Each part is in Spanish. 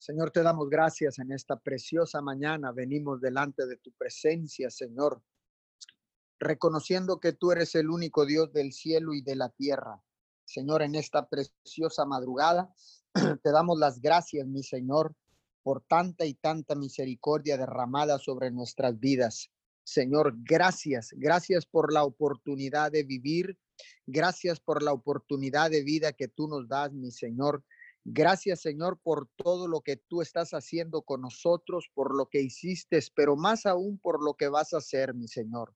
Señor, te damos gracias en esta preciosa mañana. Venimos delante de tu presencia, Señor, reconociendo que tú eres el único Dios del cielo y de la tierra. Señor, en esta preciosa madrugada, te damos las gracias, mi Señor, por tanta y tanta misericordia derramada sobre nuestras vidas. Señor, gracias, gracias por la oportunidad de vivir, gracias por la oportunidad de vida que tú nos das, mi Señor. Gracias, Señor, por todo lo que tú estás haciendo con nosotros, por lo que hiciste, pero más aún por lo que vas a hacer, mi Señor.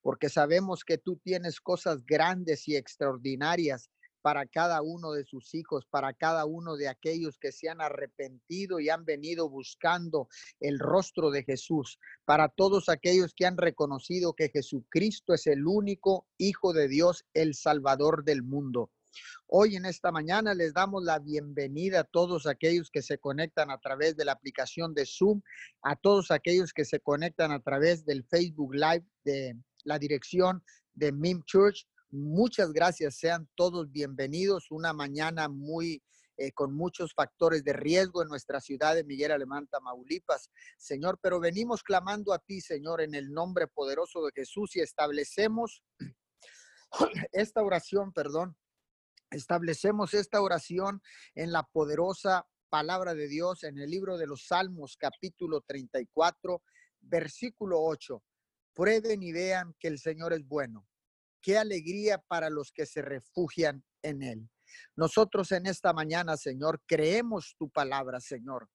Porque sabemos que tú tienes cosas grandes y extraordinarias para cada uno de sus hijos, para cada uno de aquellos que se han arrepentido y han venido buscando el rostro de Jesús, para todos aquellos que han reconocido que Jesucristo es el único Hijo de Dios, el Salvador del mundo. Hoy en esta mañana les damos la bienvenida a todos aquellos que se conectan a través de la aplicación de Zoom, a todos aquellos que se conectan a través del Facebook Live de la dirección de MIM Church. Muchas gracias, sean todos bienvenidos. Una mañana muy eh, con muchos factores de riesgo en nuestra ciudad de Miguel Alemán, Tamaulipas. Señor, pero venimos clamando a ti, Señor, en el nombre poderoso de Jesús y establecemos esta oración, perdón, establecemos esta oración en la poderosa palabra de Dios en el libro de los Salmos, capítulo 34, versículo 8. Prueben y vean que el Señor es bueno. Qué alegría para los que se refugian en Él. Nosotros en esta mañana, Señor, creemos tu palabra, Señor.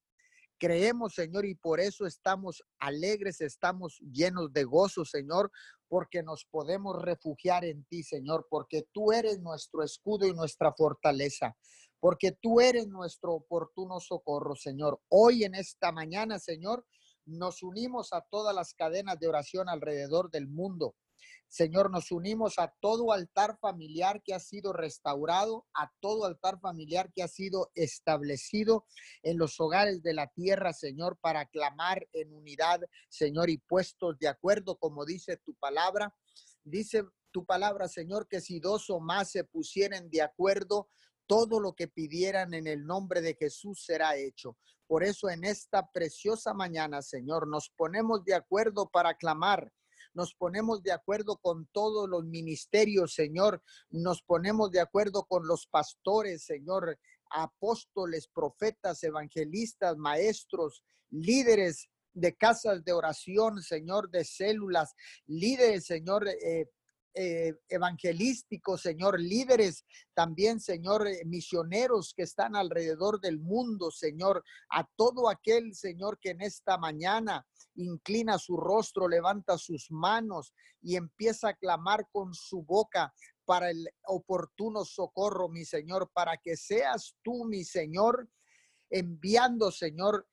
Creemos, Señor, y por eso estamos alegres, estamos llenos de gozo, Señor, porque nos podemos refugiar en ti, Señor, porque tú eres nuestro escudo y nuestra fortaleza, porque tú eres nuestro oportuno socorro, Señor. Hoy en esta mañana, Señor, nos unimos a todas las cadenas de oración alrededor del mundo Señor, nos unimos a todo altar familiar que ha sido restaurado, a todo altar familiar que ha sido establecido en los hogares de la tierra, Señor, para clamar en unidad, Señor, y puestos de acuerdo, como dice tu palabra. Dice tu palabra, Señor, que si dos o más se pusieren de acuerdo, todo lo que pidieran en el nombre de Jesús será hecho. Por eso en esta preciosa mañana, Señor, nos ponemos de acuerdo para clamar nos ponemos de acuerdo con todos los ministerios, Señor, nos ponemos de acuerdo con los pastores, Señor, apóstoles, profetas, evangelistas, maestros, líderes de casas de oración, Señor, de células, líderes, Señor, eh, eh, evangelísticos, Señor, líderes también, Señor, eh, misioneros que están alrededor del mundo, Señor, a todo aquel, Señor, que en esta mañana inclina su rostro, levanta sus manos y empieza a clamar con su boca para el oportuno socorro, mi Señor, para que seas tú, mi Señor, enviando, Señor,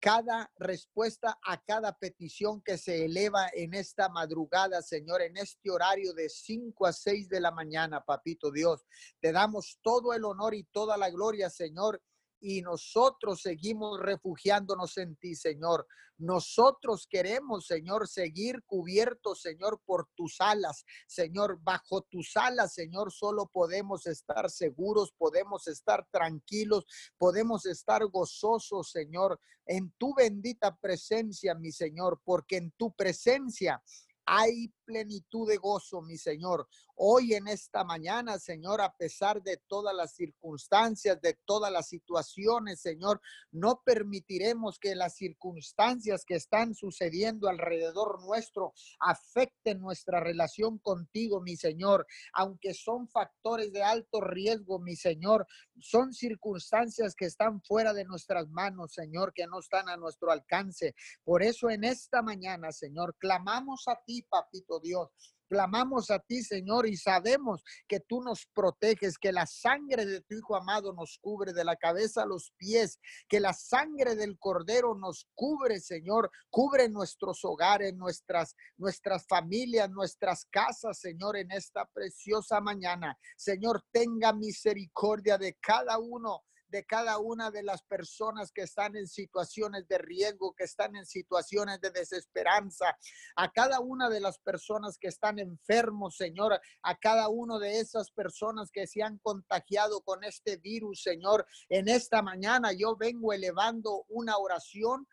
cada respuesta a cada petición que se eleva en esta madrugada, Señor, en este horario de 5 a 6 de la mañana, papito Dios. Te damos todo el honor y toda la gloria, Señor, y nosotros seguimos refugiándonos en ti, Señor. Nosotros queremos, Señor, seguir cubiertos, Señor, por tus alas. Señor, bajo tus alas, Señor, solo podemos estar seguros, podemos estar tranquilos, podemos estar gozosos, Señor, en tu bendita presencia, mi Señor, porque en tu presencia hay plenitud de gozo, mi Señor. Hoy en esta mañana, Señor, a pesar de todas las circunstancias, de todas las situaciones, Señor, no permitiremos que las circunstancias que están sucediendo alrededor nuestro afecten nuestra relación contigo, mi Señor. Aunque son factores de alto riesgo, mi Señor, son circunstancias que están fuera de nuestras manos, Señor, que no están a nuestro alcance. Por eso en esta mañana, Señor, clamamos a ti, papito Dios Clamamos a ti, Señor, y sabemos que tú nos proteges, que la sangre de tu Hijo amado nos cubre de la cabeza a los pies, que la sangre del Cordero nos cubre, Señor, cubre nuestros hogares, nuestras, nuestras familias, nuestras casas, Señor, en esta preciosa mañana. Señor, tenga misericordia de cada uno de cada una de las personas que están en situaciones de riesgo, que están en situaciones de desesperanza, a cada una de las personas que están enfermos, Señor, a cada una de esas personas que se han contagiado con este virus, Señor. En esta mañana yo vengo elevando una oración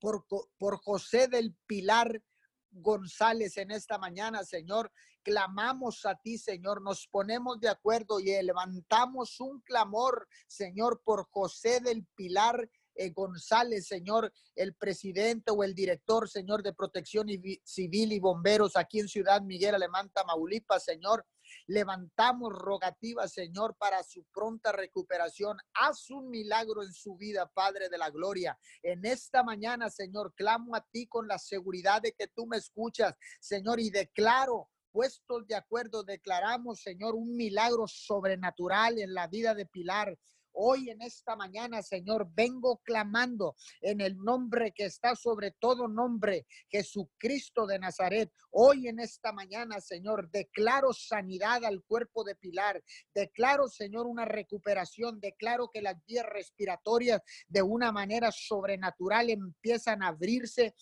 por, por José del Pilar González en esta mañana, Señor. Clamamos a ti, Señor. Nos ponemos de acuerdo y levantamos un clamor, Señor, por José del Pilar eh, González, Señor, el presidente o el director, Señor, de Protección Civil y Bomberos aquí en Ciudad Miguel Alemán, Tamaulipas, Señor. Levantamos rogativas, Señor, para su pronta recuperación. Haz un milagro en su vida, Padre de la Gloria. En esta mañana, Señor, clamo a ti con la seguridad de que tú me escuchas, Señor, y declaro puestos de acuerdo, declaramos, Señor, un milagro sobrenatural en la vida de Pilar. Hoy en esta mañana, Señor, vengo clamando en el nombre que está sobre todo nombre, Jesucristo de Nazaret. Hoy en esta mañana, Señor, declaro sanidad al cuerpo de Pilar. Declaro, Señor, una recuperación. Declaro que las vías respiratorias de una manera sobrenatural empiezan a abrirse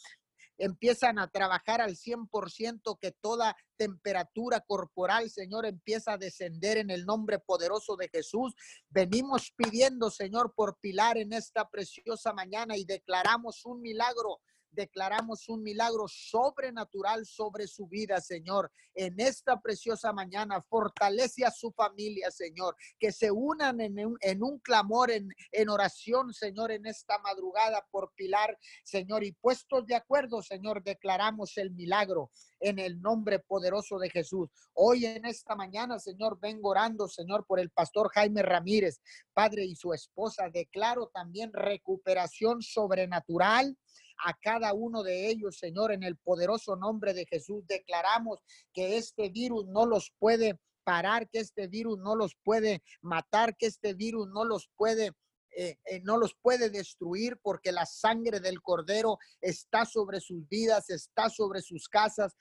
empiezan a trabajar al 100%, que toda temperatura corporal, Señor, empieza a descender en el nombre poderoso de Jesús. Venimos pidiendo, Señor, por Pilar en esta preciosa mañana y declaramos un milagro declaramos un milagro sobrenatural sobre su vida, Señor. En esta preciosa mañana, fortalece a su familia, Señor, que se unan en un, clamor, en, en oración, Señor, en esta madrugada por Pilar, Señor. Y puestos de acuerdo, Señor, declaramos el milagro en el nombre poderoso de Jesús. Hoy en esta mañana, Señor, vengo orando, Señor, por el pastor Jaime Ramírez, padre y su esposa. Declaro también recuperación sobrenatural a cada uno de ellos, Señor, en el poderoso nombre de Jesús. Declaramos que este virus no los puede parar, que este virus no los puede matar, que este virus no los puede eh, eh, no los puede destruir porque la sangre del cordero está sobre sus vidas, está sobre sus casas,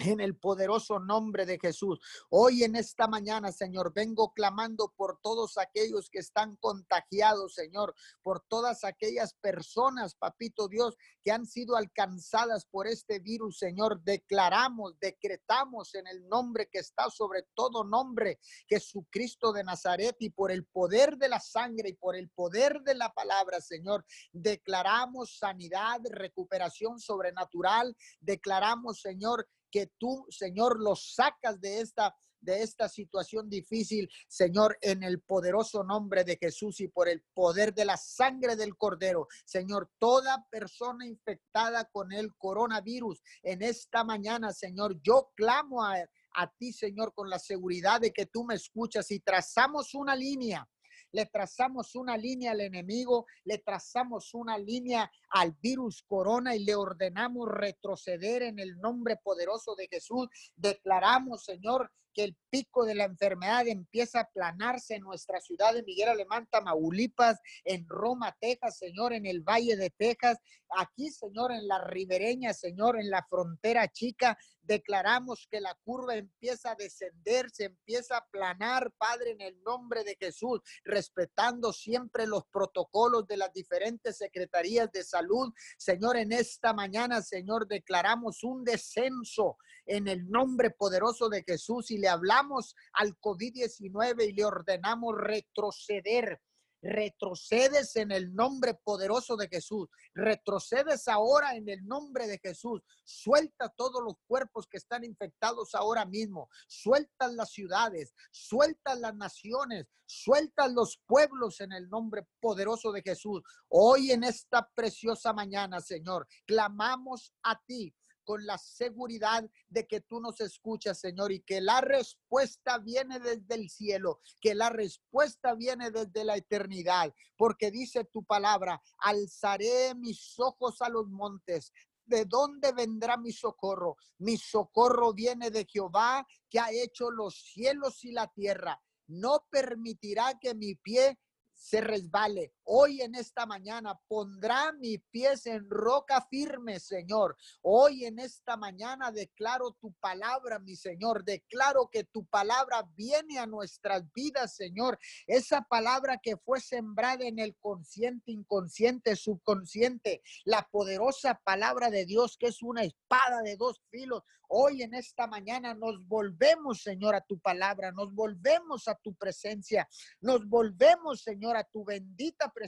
en el poderoso nombre de Jesús. Hoy en esta mañana, Señor, vengo clamando por todos aquellos que están contagiados, Señor, por todas aquellas personas, papito Dios, que han sido alcanzadas por este virus, Señor. Declaramos, decretamos en el nombre que está sobre todo nombre, Jesucristo de Nazaret, y por el poder de la sangre y por el poder de la palabra, Señor, declaramos sanidad, recuperación sobrenatural, declaramos, Señor, que tú, Señor, los sacas de esta de esta situación difícil, Señor, en el poderoso nombre de Jesús y por el poder de la sangre del Cordero. Señor, toda persona infectada con el coronavirus en esta mañana, Señor, yo clamo a, a ti, Señor, con la seguridad de que tú me escuchas y trazamos una línea le trazamos una línea al enemigo, le trazamos una línea al virus corona y le ordenamos retroceder en el nombre poderoso de Jesús. Declaramos, Señor, que el pico de la enfermedad empieza a planarse en nuestra ciudad de Miguel Alemán, Tamaulipas, en Roma, Texas, Señor, en el Valle de Texas, aquí, Señor, en la ribereña, Señor, en la frontera chica, declaramos que la curva empieza a descender, se empieza a planar, Padre, en el nombre de Jesús, respetando siempre los protocolos de las diferentes secretarías de salud. Señor, en esta mañana, Señor, declaramos un descenso en el nombre poderoso de Jesús y le hablamos al COVID-19 y le ordenamos retroceder. Retrocedes en el nombre poderoso de Jesús. Retrocedes ahora en el nombre de Jesús. Suelta todos los cuerpos que están infectados ahora mismo. Suelta las ciudades. Suelta las naciones. Suelta los pueblos en el nombre poderoso de Jesús. Hoy en esta preciosa mañana, Señor, clamamos a ti con la seguridad de que tú nos escuchas, Señor, y que la respuesta viene desde el cielo, que la respuesta viene desde la eternidad, porque dice tu palabra, alzaré mis ojos a los montes. ¿De dónde vendrá mi socorro? Mi socorro viene de Jehová, que ha hecho los cielos y la tierra. No permitirá que mi pie se resbale. Hoy en esta mañana pondrá mis pies en roca firme, Señor. Hoy en esta mañana declaro tu palabra, mi Señor. Declaro que tu palabra viene a nuestras vidas, Señor. Esa palabra que fue sembrada en el consciente, inconsciente, subconsciente. La poderosa palabra de Dios que es una espada de dos filos. Hoy en esta mañana nos volvemos, Señor, a tu palabra, nos volvemos a tu presencia, nos volvemos, Señor, a tu bendita presencia,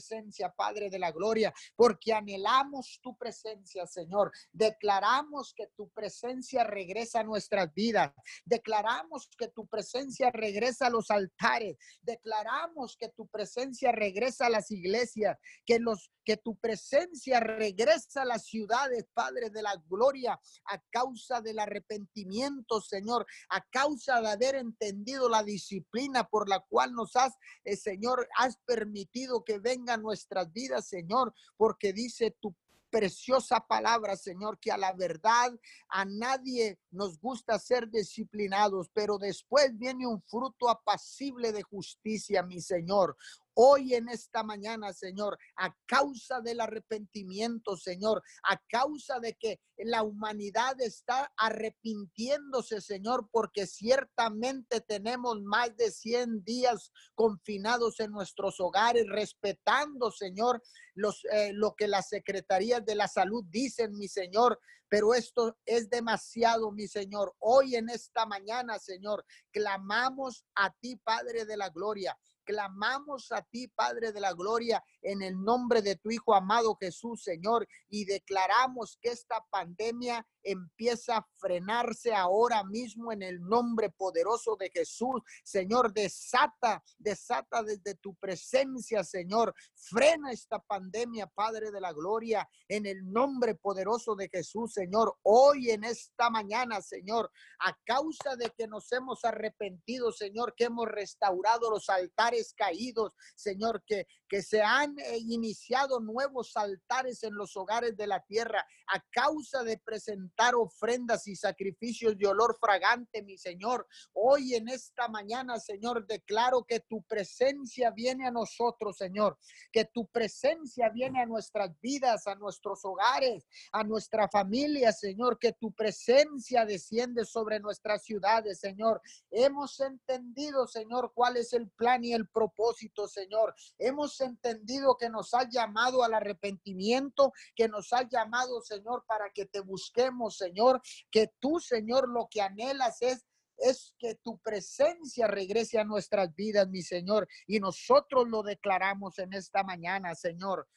Padre de la Gloria, porque anhelamos tu presencia, Señor. Declaramos que tu presencia regresa a nuestras vidas. Declaramos que tu presencia regresa a los altares. Declaramos que tu presencia regresa a las iglesias, que los que tu presencia regresa a las ciudades, Padre de la Gloria, a causa de la arrepentimiento, Señor, a causa de haber entendido la disciplina por la cual nos has, eh, Señor, has permitido que venga nuestras vidas, Señor, porque dice tu preciosa palabra, Señor, que a la verdad a nadie nos gusta ser disciplinados, pero después viene un fruto apacible de justicia, mi Señor. Hoy en esta mañana, Señor, a causa del arrepentimiento, Señor, a causa de que la humanidad está arrepintiéndose, Señor, porque ciertamente tenemos más de 100 días confinados en nuestros hogares, respetando, Señor, los, eh, lo que las secretarías de la salud dicen, mi Señor, pero esto es demasiado, mi Señor. Hoy en esta mañana, Señor, clamamos a ti, Padre de la Gloria clamamos a ti, Padre de la Gloria, en el nombre de tu Hijo amado Jesús, Señor, y declaramos que esta pandemia empieza a frenarse ahora mismo en el nombre poderoso de Jesús. Señor, desata, desata desde tu presencia, Señor. Frena esta pandemia, Padre de la Gloria, en el nombre poderoso de Jesús, Señor. Hoy en esta mañana, Señor, a causa de que nos hemos arrepentido, Señor, que hemos restaurado los altares caídos, Señor, que, que se han eh, iniciado nuevos altares en los hogares de la tierra a causa de presentar ofrendas y sacrificios de olor fragante, mi Señor. Hoy en esta mañana, Señor, declaro que tu presencia viene a nosotros, Señor, que tu presencia viene a nuestras vidas, a nuestros hogares, a nuestra familia, Señor, que tu presencia desciende sobre nuestras ciudades, Señor. Hemos entendido, Señor, cuál es el plan y el propósito, Señor. Hemos entendido que nos ha llamado al arrepentimiento, que nos ha llamado, Señor, para que te busquemos Señor, que tú, Señor, lo que anhelas es es que tu presencia regrese a nuestras vidas, mi Señor, y nosotros lo declaramos en esta mañana, Señor.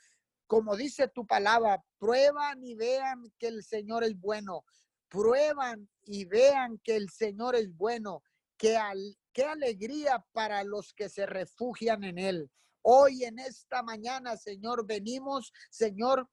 Como dice tu palabra, prueban y vean que el Señor es bueno. Prueban y vean que el Señor es bueno. Que al, qué alegría para los que se refugian en Él. Hoy en esta mañana, Señor, venimos, Señor,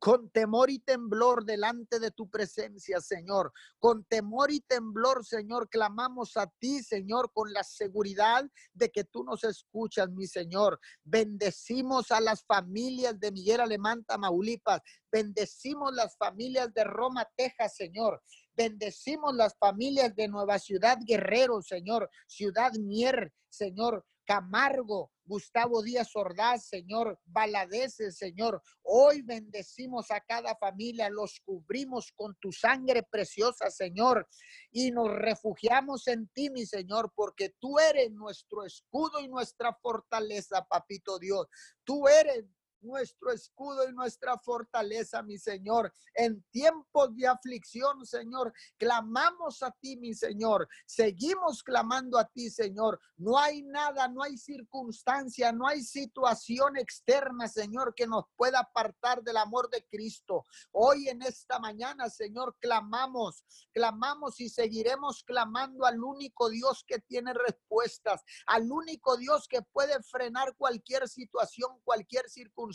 con temor y temblor delante de tu presencia, Señor. Con temor y temblor, Señor, clamamos a ti, Señor, con la seguridad de que tú nos escuchas, mi Señor. Bendecimos a las familias de Miguel Alemán, Tamaulipas. Bendecimos las familias de Roma, Texas, Señor. Bendecimos las familias de Nueva Ciudad Guerrero, Señor. Ciudad Mier, Señor. Camargo, Gustavo Díaz Ordaz, Señor, Baladeces, Señor. Hoy bendecimos a cada familia, los cubrimos con tu sangre preciosa, Señor, y nos refugiamos en ti, mi Señor, porque tú eres nuestro escudo y nuestra fortaleza, papito Dios. Tú eres nuestro escudo y nuestra fortaleza, mi Señor. En tiempos de aflicción, Señor, clamamos a ti, mi Señor. Seguimos clamando a ti, Señor. No hay nada, no hay circunstancia, no hay situación externa, Señor, que nos pueda apartar del amor de Cristo. Hoy en esta mañana, Señor, clamamos, clamamos y seguiremos clamando al único Dios que tiene respuestas, al único Dios que puede frenar cualquier situación, cualquier circunstancia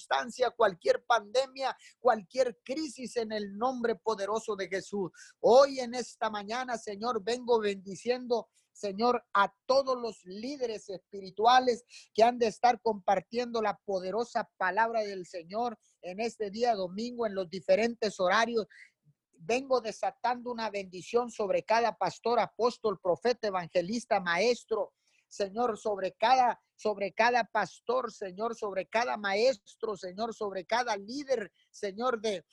cualquier pandemia, cualquier crisis en el nombre poderoso de Jesús. Hoy en esta mañana, Señor, vengo bendiciendo Señor, a todos los líderes espirituales que han de estar compartiendo la poderosa palabra del Señor en este día domingo, en los diferentes horarios. Vengo desatando una bendición sobre cada pastor, apóstol, profeta, evangelista, maestro, Señor, sobre cada sobre cada pastor, Señor, sobre cada maestro, Señor, sobre cada líder, Señor, de,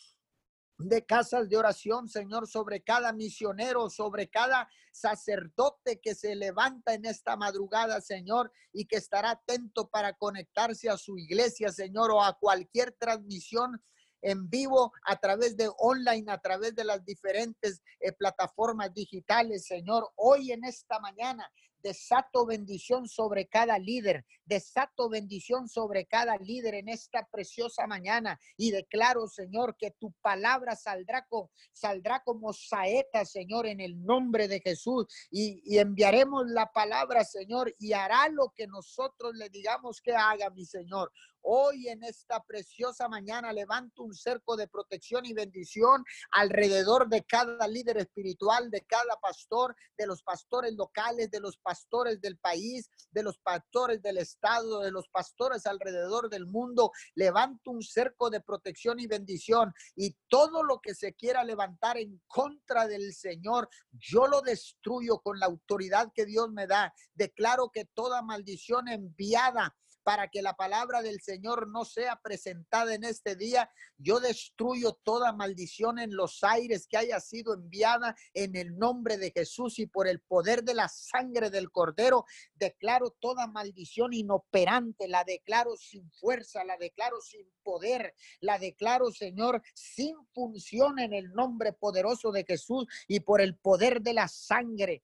de casas de oración, Señor, sobre cada misionero, sobre cada sacerdote que se levanta en esta madrugada, Señor, y que estará atento para conectarse a su iglesia, Señor, o a cualquier transmisión en vivo a través de online, a través de las diferentes eh, plataformas digitales, Señor. Hoy en esta mañana desato bendición sobre cada líder, desato bendición sobre cada líder en esta preciosa mañana. Y declaro, Señor, que tu palabra saldrá, con, saldrá como saeta, Señor, en el nombre de Jesús. Y, y enviaremos la palabra, Señor, y hará lo que nosotros le digamos que haga, mi Señor. Hoy en esta preciosa mañana levanto un cerco de protección y bendición alrededor de cada líder espiritual, de cada pastor, de los pastores locales, de los pastores del país, de los pastores del estado, de los pastores alrededor del mundo. Levanto un cerco de protección y bendición y todo lo que se quiera levantar en contra del Señor, yo lo destruyo con la autoridad que Dios me da. Declaro que toda maldición enviada para que la palabra del Señor no sea presentada en este día. Yo destruyo toda maldición en los aires que haya sido enviada en el nombre de Jesús y por el poder de la sangre del Cordero. Declaro toda maldición inoperante, la declaro sin fuerza, la declaro sin poder, la declaro, Señor, sin función en el nombre poderoso de Jesús y por el poder de la sangre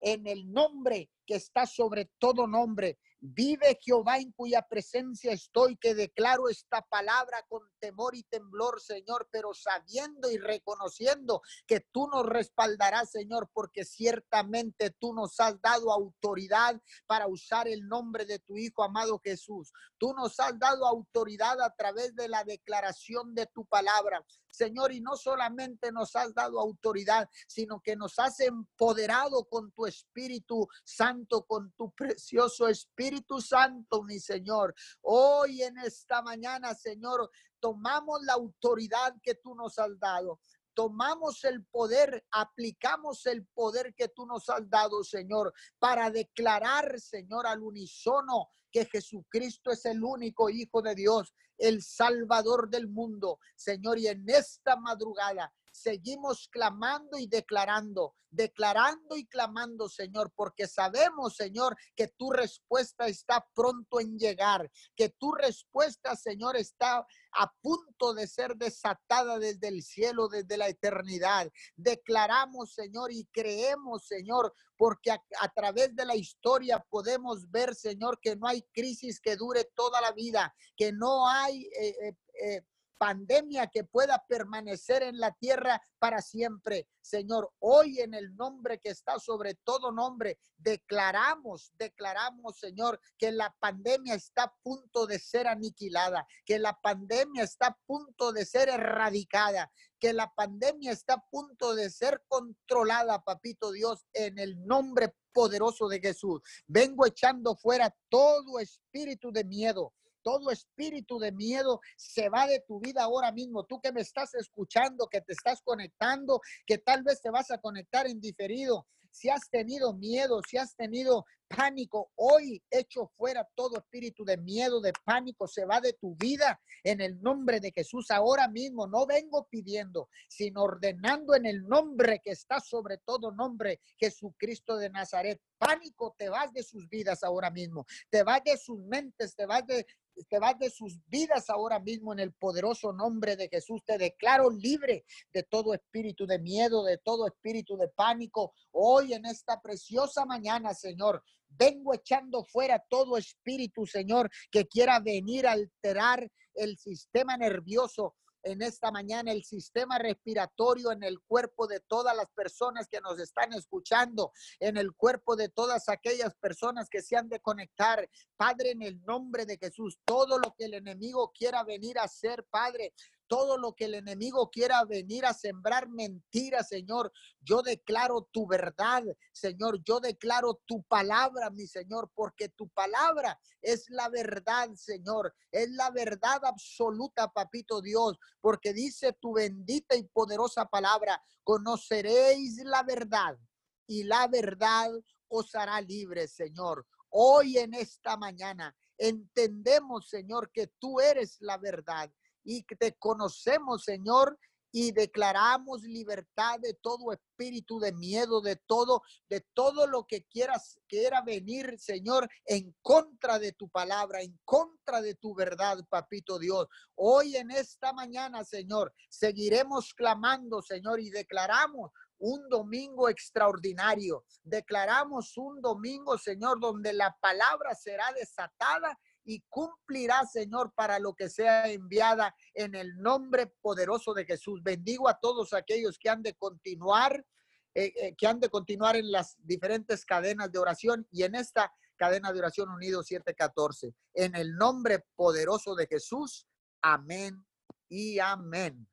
en el nombre que está sobre todo nombre, Vive Jehová en cuya presencia estoy, que declaro esta palabra con temor y temblor, Señor, pero sabiendo y reconociendo que tú nos respaldarás, Señor, porque ciertamente tú nos has dado autoridad para usar el nombre de tu Hijo amado Jesús. Tú nos has dado autoridad a través de la declaración de tu palabra. Señor, y no solamente nos has dado autoridad, sino que nos has empoderado con tu Espíritu Santo, con tu precioso Espíritu Santo, mi Señor. Hoy en esta mañana, Señor, tomamos la autoridad que tú nos has dado tomamos el poder, aplicamos el poder que tú nos has dado, Señor, para declarar, Señor, al unísono que Jesucristo es el único Hijo de Dios, el Salvador del mundo. Señor, y en esta madrugada seguimos clamando y declarando, declarando y clamando, Señor, porque sabemos, Señor, que tu respuesta está pronto en llegar, que tu respuesta, Señor, está a punto de ser desatada desde el cielo, desde la eternidad. Declaramos, Señor, y creemos, Señor, porque a, través de la historia podemos ver, Señor, que no hay crisis que dure toda la vida, que no hay... Eh, eh, eh, pandemia que pueda permanecer en la tierra para siempre. Señor, hoy en el nombre que está sobre todo nombre, declaramos, declaramos, Señor, que la pandemia está a punto de ser aniquilada, que la pandemia está a punto de ser erradicada, que la pandemia está a punto de ser controlada, papito Dios, en el nombre poderoso de Jesús. Vengo echando fuera todo espíritu de miedo, todo espíritu de miedo se va de tu vida ahora mismo. Tú que me estás escuchando, que te estás conectando, que tal vez te vas a conectar en diferido. Si has tenido miedo, si has tenido pánico, hoy echo fuera todo espíritu de miedo, de pánico, se va de tu vida en el nombre de Jesús. Ahora mismo no vengo pidiendo, sino ordenando en el nombre que está sobre todo nombre, Jesucristo de Nazaret. Pánico, te vas de sus vidas ahora mismo, te vas de sus mentes, te vas de te vas de sus vidas ahora mismo en el poderoso nombre de Jesús. Te declaro libre de todo espíritu de miedo, de todo espíritu de pánico. Hoy en esta preciosa mañana, Señor, vengo echando fuera todo espíritu, Señor, que quiera venir a alterar el sistema nervioso, en esta mañana el sistema respiratorio en el cuerpo de todas las personas que nos están escuchando, en el cuerpo de todas aquellas personas que se han de conectar. Padre, en el nombre de Jesús, todo lo que el enemigo quiera venir a hacer, Padre, todo lo que el enemigo quiera venir a sembrar mentiras, Señor. Yo declaro tu verdad, Señor. Yo declaro tu palabra, mi Señor, porque tu palabra es la verdad, Señor. Es la verdad absoluta, papito Dios, porque dice tu bendita y poderosa palabra, conoceréis la verdad y la verdad os hará libre, Señor. Hoy en esta mañana entendemos, Señor, que tú eres la verdad y te conocemos, Señor, y declaramos libertad de todo espíritu de miedo, de todo, de todo lo que quieras, quiera venir, Señor, en contra de tu palabra, en contra de tu verdad, papito Dios. Hoy en esta mañana, Señor, seguiremos clamando, Señor, y declaramos un domingo extraordinario. Declaramos un domingo, Señor, donde la palabra será desatada y cumplirá, Señor, para lo que sea enviada en el nombre poderoso de Jesús. Bendigo a todos aquellos que han de continuar, eh, eh, que han de continuar en las diferentes cadenas de oración y en esta cadena de oración unido 714. En el nombre poderoso de Jesús. Amén y amén.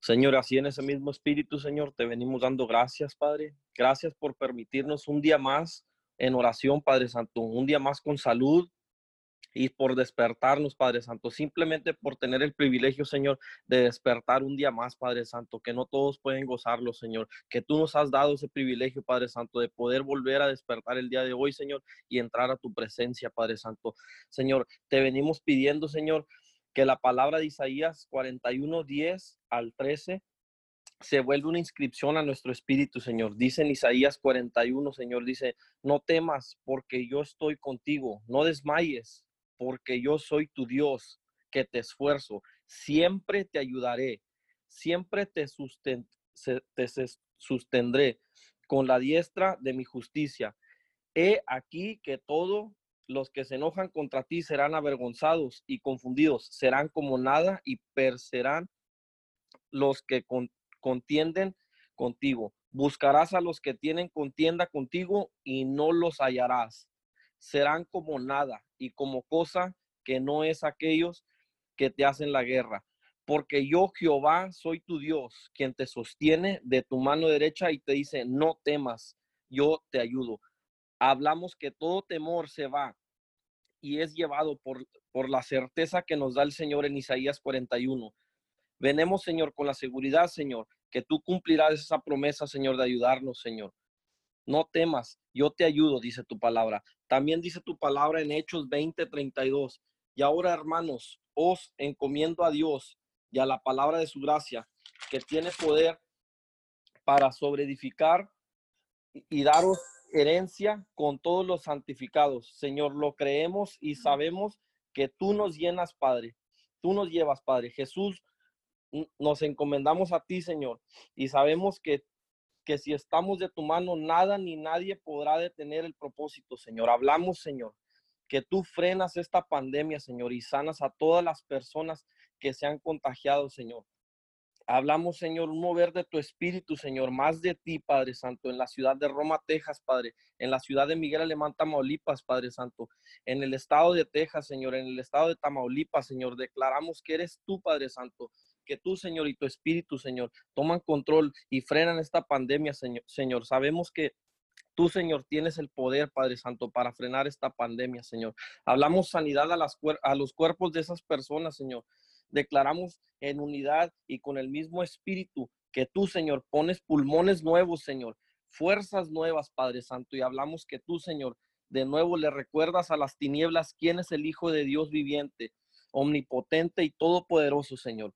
Señor, así en ese mismo espíritu, Señor, te venimos dando gracias, Padre. Gracias por permitirnos un día más en oración, Padre Santo, un día más con salud, y por despertarnos, Padre Santo, simplemente por tener el privilegio, Señor, de despertar un día más, Padre Santo, que no todos pueden gozarlo, Señor, que tú nos has dado ese privilegio, Padre Santo, de poder volver a despertar el día de hoy, Señor, y entrar a tu presencia, Padre Santo. Señor, te venimos pidiendo, Señor, que la palabra de Isaías 41, 10 al 13 se vuelve una inscripción a nuestro espíritu, Señor. Dice en Isaías 41, Señor, dice, no temas porque yo estoy contigo, no desmayes porque yo soy tu Dios, que te esfuerzo, siempre te ayudaré, siempre te, sustendré con la diestra de mi justicia. He aquí que todos los que se enojan contra ti serán avergonzados y confundidos, serán como nada y perserán los que contienden contigo. Buscarás a los que tienen contienda contigo y no los hallarás serán como nada y como cosa que no es aquellos que te hacen la guerra. Porque yo, Jehová, soy tu Dios, quien te sostiene de tu mano derecha y te dice, no temas, yo te ayudo. Hablamos que todo temor se va y es llevado por, por la certeza que nos da el Señor en Isaías 41. Venemos, Señor, con la seguridad, Señor, que tú cumplirás esa promesa, Señor, de ayudarnos, Señor. No temas, yo te ayudo, dice tu palabra. También dice tu palabra en Hechos 20, 32. Y ahora, hermanos, os encomiendo a Dios y a la palabra de su gracia, que tiene poder para sobreedificar y daros herencia con todos los santificados. Señor, lo creemos y sabemos que tú nos llenas, Padre. Tú nos llevas, Padre. Jesús, nos encomendamos a ti, Señor, y sabemos que que si estamos de tu mano, nada ni nadie podrá detener el propósito, Señor. Hablamos, Señor, que tú frenas esta pandemia, Señor, y sanas a todas las personas que se han contagiado, Señor. Hablamos, Señor, un mover de tu espíritu, Señor, más de ti, Padre Santo, en la ciudad de Roma, Texas, Padre, en la ciudad de Miguel Alemán, Tamaulipas, Padre Santo, en el estado de Texas, Señor, en el estado de Tamaulipas, Señor. Declaramos que eres tú, Padre Santo, que tú, Señor, y tu Espíritu, Señor, toman control y frenan esta pandemia, Señor. Sabemos que Tú, Señor, tienes el poder, Padre Santo, para frenar esta pandemia, Señor. Hablamos sanidad a, las, a los cuerpos de esas personas, Señor. Declaramos en unidad y con el mismo espíritu que tú, Señor, pones pulmones nuevos, Señor, fuerzas nuevas, Padre Santo. Y hablamos que tú, Señor, de nuevo le recuerdas a las tinieblas quién es el Hijo de Dios viviente, omnipotente y todopoderoso, Señor.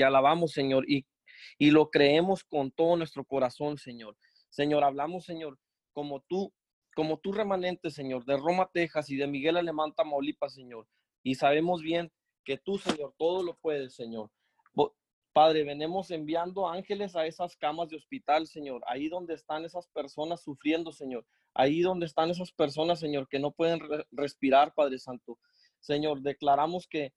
Te alabamos, Señor, y, y lo creemos con todo nuestro corazón, Señor. Señor, hablamos, Señor, como tú, como tú remanente, Señor, de Roma, Texas y de Miguel Alemán, Tamaulipas, Señor. Y sabemos bien que tú, Señor, todo lo puedes, Señor. Padre, venimos enviando ángeles a esas camas de hospital, Señor, ahí donde están esas personas sufriendo, Señor, ahí donde están esas personas, Señor, que no pueden respirar, Padre Santo. Señor, declaramos que,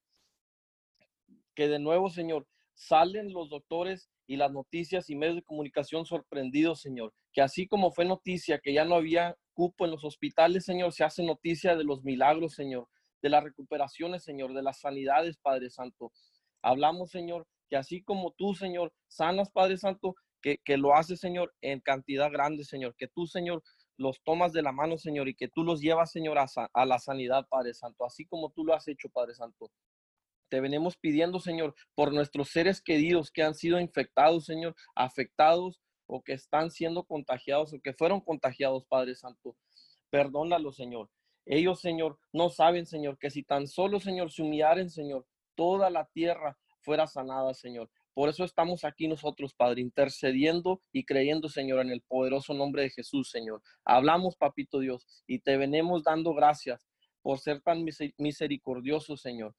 que de nuevo, Señor, salen los doctores y las noticias y medios de comunicación sorprendidos, Señor, que así como fue noticia que ya no había cupo en los hospitales, Señor, se hace noticia de los milagros, Señor, de las recuperaciones, Señor, de las sanidades, Padre Santo. Hablamos, Señor, que así como tú, Señor, sanas, Padre Santo, que, que lo haces, Señor, en cantidad grande, Señor, que tú, Señor, los tomas de la mano, Señor, y que tú los llevas, Señor, a, a la sanidad, Padre Santo, así como tú lo has hecho, Padre Santo. Te venimos pidiendo, Señor, por nuestros seres queridos que han sido infectados, Señor, afectados o que están siendo contagiados o que fueron contagiados, Padre Santo. Perdónalo, Señor. Ellos, Señor, no saben, Señor, que si tan solo, Señor, se humillaren, Señor, toda la tierra fuera sanada, Señor. Por eso estamos aquí nosotros, Padre, intercediendo y creyendo, Señor, en el poderoso nombre de Jesús, Señor. Hablamos, Papito Dios, y te venimos dando gracias por ser tan misericordioso, Señor.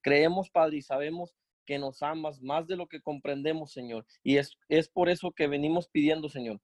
Creemos, Padre, y sabemos que nos amas más de lo que comprendemos, Señor. Y es, es por eso que venimos pidiendo, Señor,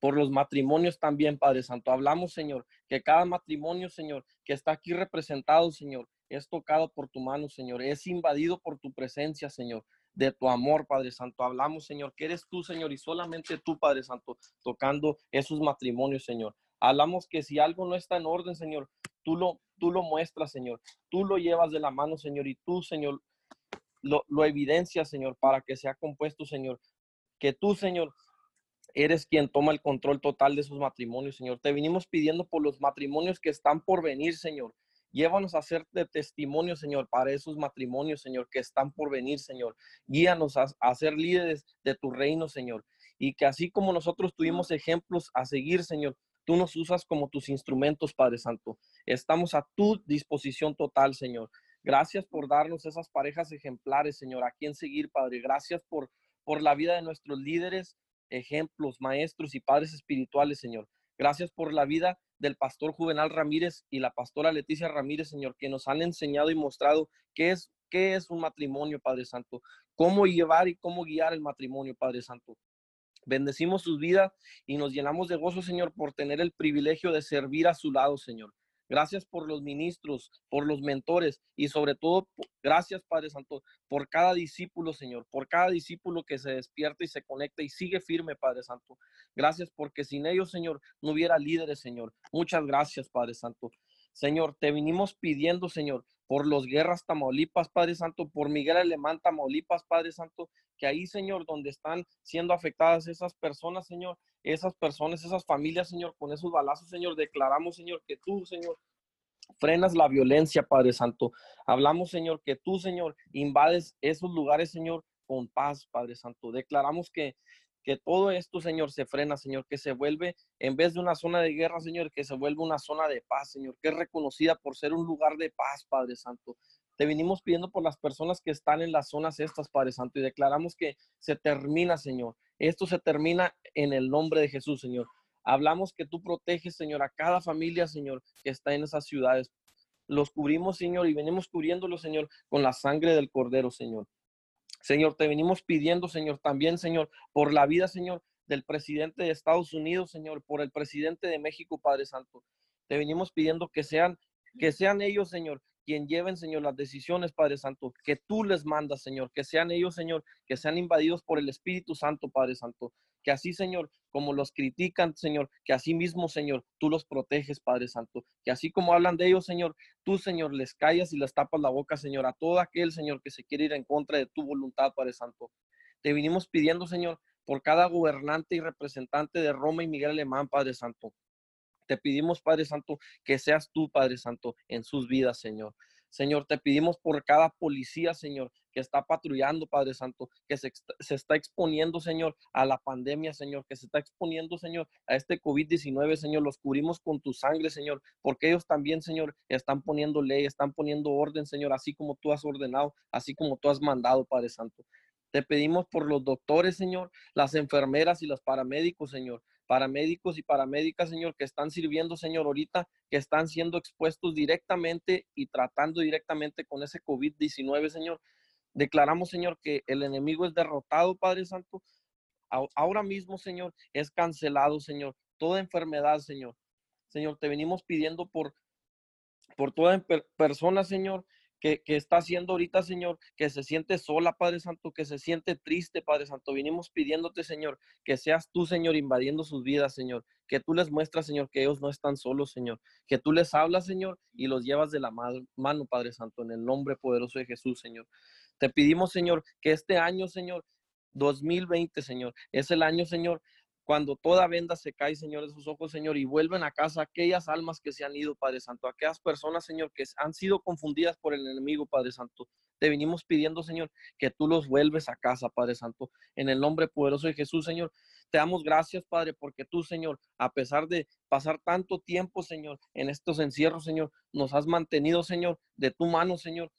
por los matrimonios también, Padre Santo. Hablamos, Señor, que cada matrimonio, Señor, que está aquí representado, Señor, es tocado por tu mano, Señor, es invadido por tu presencia, Señor, de tu amor, Padre Santo. Hablamos, Señor, que eres tú, Señor, y solamente tú, Padre Santo, tocando esos matrimonios, Señor. Hablamos que si algo no está en orden, Señor, tú lo, tú lo muestras, Señor. Tú lo llevas de la mano, Señor, y tú, Señor, lo, lo evidencias, Señor, para que sea compuesto, Señor. Que tú, Señor, eres quien toma el control total de esos matrimonios, Señor. Te venimos pidiendo por los matrimonios que están por venir, Señor. Llévanos a ser de testimonio, Señor, para esos matrimonios, Señor, que están por venir, Señor. Guíanos a, a ser líderes de tu reino, Señor. Y que así como nosotros tuvimos ejemplos a seguir, Señor, tú nos usas como tus instrumentos, Padre Santo. Estamos a tu disposición total, Señor. Gracias por darnos esas parejas ejemplares, Señor, a quien seguir, Padre. Gracias por, por la vida de nuestros líderes, ejemplos, maestros y padres espirituales, Señor. Gracias por la vida del pastor Juvenal Ramírez y la pastora Leticia Ramírez, Señor, que nos han enseñado y mostrado qué es, qué es un matrimonio, Padre Santo, cómo llevar y cómo guiar el matrimonio, Padre Santo. Bendecimos sus vidas y nos llenamos de gozo, Señor, por tener el privilegio de servir a su lado, Señor. Gracias por los ministros, por los mentores y sobre todo, gracias Padre Santo, por cada discípulo, Señor, por cada discípulo que se despierta y se conecta y sigue firme, Padre Santo. Gracias porque sin ellos, Señor, no hubiera líderes, Señor. Muchas gracias, Padre Santo. Señor, te vinimos pidiendo, Señor, por los guerras Tamaulipas, Padre Santo, por Miguel Alemán Tamaulipas, Padre Santo, que ahí, Señor, donde están siendo afectadas esas personas, Señor, esas personas, esas familias, Señor, con esos balazos, Señor, declaramos, Señor, que tú, Señor, frenas la violencia, Padre Santo. Hablamos, Señor, que tú, Señor, invades esos lugares, Señor, con paz, Padre Santo. Declaramos que que todo esto, Señor, se frena, Señor, que se vuelve, en vez de una zona de guerra, Señor, que se vuelve una zona de paz, Señor, que es reconocida por ser un lugar de paz, Padre Santo. Te vinimos pidiendo por las personas que están en las zonas estas, Padre Santo, y declaramos que se termina, Señor. Esto se termina en el nombre de Jesús, Señor. Hablamos que tú proteges, Señor, a cada familia, Señor, que está en esas ciudades. Los cubrimos, Señor, y venimos cubriéndolos, Señor, con la sangre del Cordero, Señor. Señor, te venimos pidiendo, Señor, también, Señor, por la vida, Señor, del presidente de Estados Unidos, Señor, por el presidente de México, Padre Santo. Te venimos pidiendo que sean, que sean ellos, Señor, quien lleven, Señor, las decisiones, Padre Santo, que tú les mandas, Señor, que sean ellos, Señor, que sean invadidos por el Espíritu Santo, Padre Santo. Que así, Señor, como los critican, Señor, que así mismo, Señor, tú los proteges, Padre Santo. Que así como hablan de ellos, Señor, tú, Señor, les callas y les tapas la boca, Señor, a todo aquel, Señor, que se quiere ir en contra de tu voluntad, Padre Santo. Te vinimos pidiendo, Señor, por cada gobernante y representante de Roma y Miguel Alemán, Padre Santo. Te pedimos, Padre Santo, que seas tú, Padre Santo, en sus vidas, Señor. Señor, te pedimos por cada policía, Señor, que está patrullando, Padre Santo, que se, está exponiendo, Señor, a la pandemia, Señor, que se está exponiendo, Señor, a este COVID-19, Señor. Los cubrimos con tu sangre, Señor, porque ellos también, Señor, están poniendo ley, están poniendo orden, Señor, así como tú has ordenado, así como tú has mandado, Padre Santo. Te pedimos por los doctores, Señor, las enfermeras y los paramédicos, Señor paramédicos y paramédicas, Señor, que están sirviendo, Señor, ahorita, que están siendo expuestos directamente y tratando directamente con ese COVID-19, Señor. Declaramos, Señor, que el enemigo es derrotado, Padre Santo. Ahora mismo, Señor, es cancelado, Señor. Toda enfermedad, Señor. Señor, te venimos pidiendo por, por toda persona, Señor, que, está haciendo ahorita, Señor, que se siente sola, Padre Santo, que se siente triste, Padre Santo. Vinimos pidiéndote, Señor, que seas tú, Señor, invadiendo sus vidas, Señor. Que tú les muestras, Señor, que ellos no están solos, Señor. Que tú les hablas, Señor, y los llevas de la mano, Padre Santo, en el nombre poderoso de Jesús, Señor. Te pedimos, Señor, que este año, Señor, 2020, Señor, es el año, Señor, cuando toda venda se cae, Señor, de sus ojos, Señor, y vuelven a casa aquellas almas que se han ido, Padre Santo, aquellas personas, Señor, que han sido confundidas por el enemigo, Padre Santo. Te venimos pidiendo, Señor, que tú los vuelves a casa, Padre Santo. En el nombre poderoso de Jesús, Señor, Te damos gracias, Padre, porque tú, Señor, a pesar de pasar tanto tiempo, Señor, en estos encierros, Señor, nos has mantenido, Señor, de tu mano, Señor,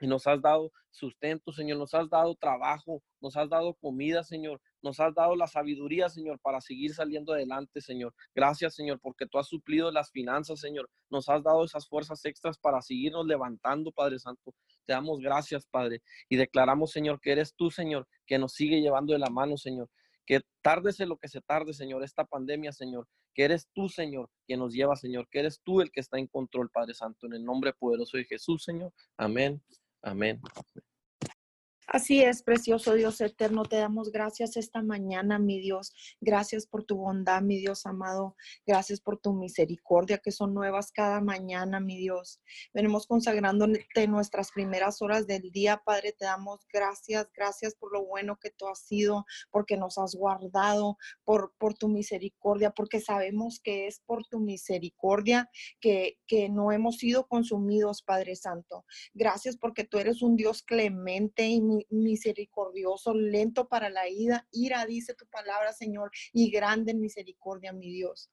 y nos has dado sustento, Señor, nos has dado trabajo, nos has dado comida, Señor, nos has dado la sabiduría, Señor, para seguir saliendo adelante, Señor. Gracias, Señor, porque tú has suplido las finanzas, Señor. Nos has dado esas fuerzas extras para seguirnos levantando, Padre Santo. Te damos gracias, Padre, y declaramos, Señor, que eres tú, Señor, que nos sigue llevando de la mano, Señor. Que tárdese lo que se tarde, Señor, esta pandemia, Señor. Que eres tú, Señor, quien nos lleva, Señor. Que eres tú el que está en control, Padre Santo. En el nombre poderoso de Jesús, Señor. Amén Amén. Así es, precioso Dios eterno, te damos gracias esta mañana, mi Dios. Gracias por tu bondad, mi Dios amado. Gracias por tu misericordia que son nuevas cada mañana, mi Dios. Venimos consagrándote nuestras primeras horas del día, Padre. Te damos gracias, gracias por lo bueno que tú has sido, porque nos has guardado, por, por tu misericordia, porque sabemos que es por tu misericordia que, que no hemos sido consumidos, Padre Santo. Gracias porque tú eres un Dios clemente y misericordioso, lento para la ira, ira, dice tu palabra, Señor, y grande en misericordia, mi Dios.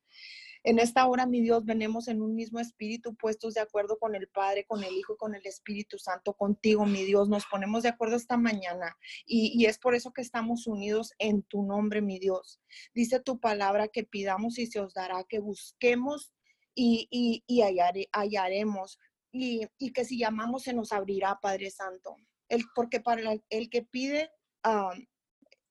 En esta hora, mi Dios, venimos en un mismo espíritu, puestos de acuerdo con el Padre, con el Hijo y con el Espíritu Santo, contigo, mi Dios. Nos ponemos de acuerdo esta mañana y, es por eso que estamos unidos en tu nombre, mi Dios. Dice tu palabra que pidamos y se os dará, que busquemos y, y, hallaremos y, y que si llamamos se nos abrirá, Padre Santo el, porque para el, que pide,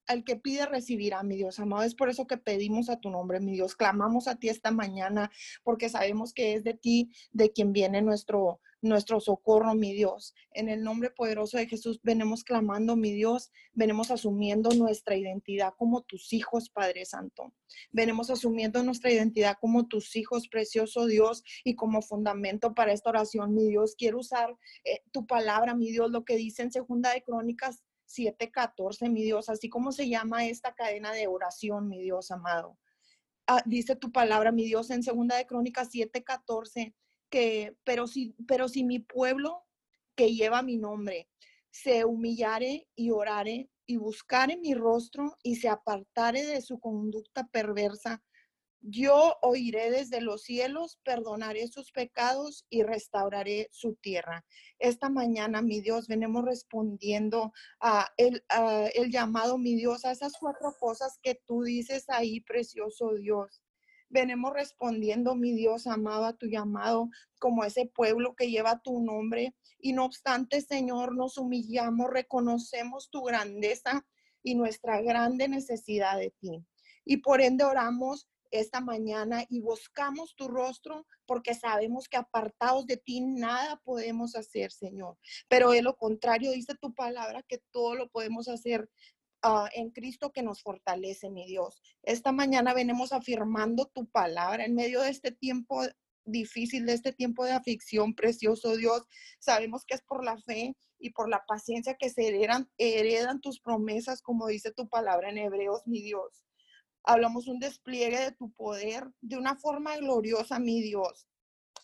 el que pide recibirá, mi Dios amado. Es por eso que pedimos a tu nombre, mi Dios. Clamamos a ti esta mañana porque sabemos que es de ti de quien viene nuestro, nuestro socorro, mi Dios. En el nombre poderoso de Jesús venimos clamando, mi Dios, venimos asumiendo nuestra identidad como tus hijos, Padre Santo. Venimos asumiendo nuestra identidad como tus hijos, precioso Dios, y como fundamento para esta oración, mi Dios. Quiero usar eh, tu palabra, mi Dios, lo que dice en Segunda de Crónicas 7:14, mi Dios, así como se llama esta cadena de oración, mi Dios amado. Ah, dice tu palabra, mi Dios, en Segunda de Crónicas 7:14 que, pero si, pero si mi pueblo que lleva mi nombre se humillare y orare y buscare mi rostro y se apartare de su conducta perversa, yo oiré desde los cielos, perdonaré sus pecados y restauraré su tierra. Esta mañana, mi Dios, venimos respondiendo a el, a el llamado, mi Dios, a esas cuatro cosas que tú dices ahí, precioso Dios. Venimos respondiendo, mi Dios amado, a tu llamado como ese pueblo que lleva tu nombre. Y no obstante, Señor, nos humillamos, reconocemos tu grandeza y nuestra grande necesidad de ti. Y por ende oramos esta mañana y buscamos tu rostro porque sabemos que apartados de ti nada podemos hacer, Señor. Pero de lo contrario, dice tu palabra que todo lo podemos hacer Ah, en Cristo que nos fortalece, mi Dios. Esta mañana venimos afirmando tu palabra en medio de este tiempo difícil, de este tiempo de aflicción, precioso Dios. Sabemos que es por la fe y por la paciencia que se heredan, heredan tus promesas, como dice tu palabra en Hebreos, mi Dios. Hablamos un despliegue de tu poder de una forma gloriosa, mi Dios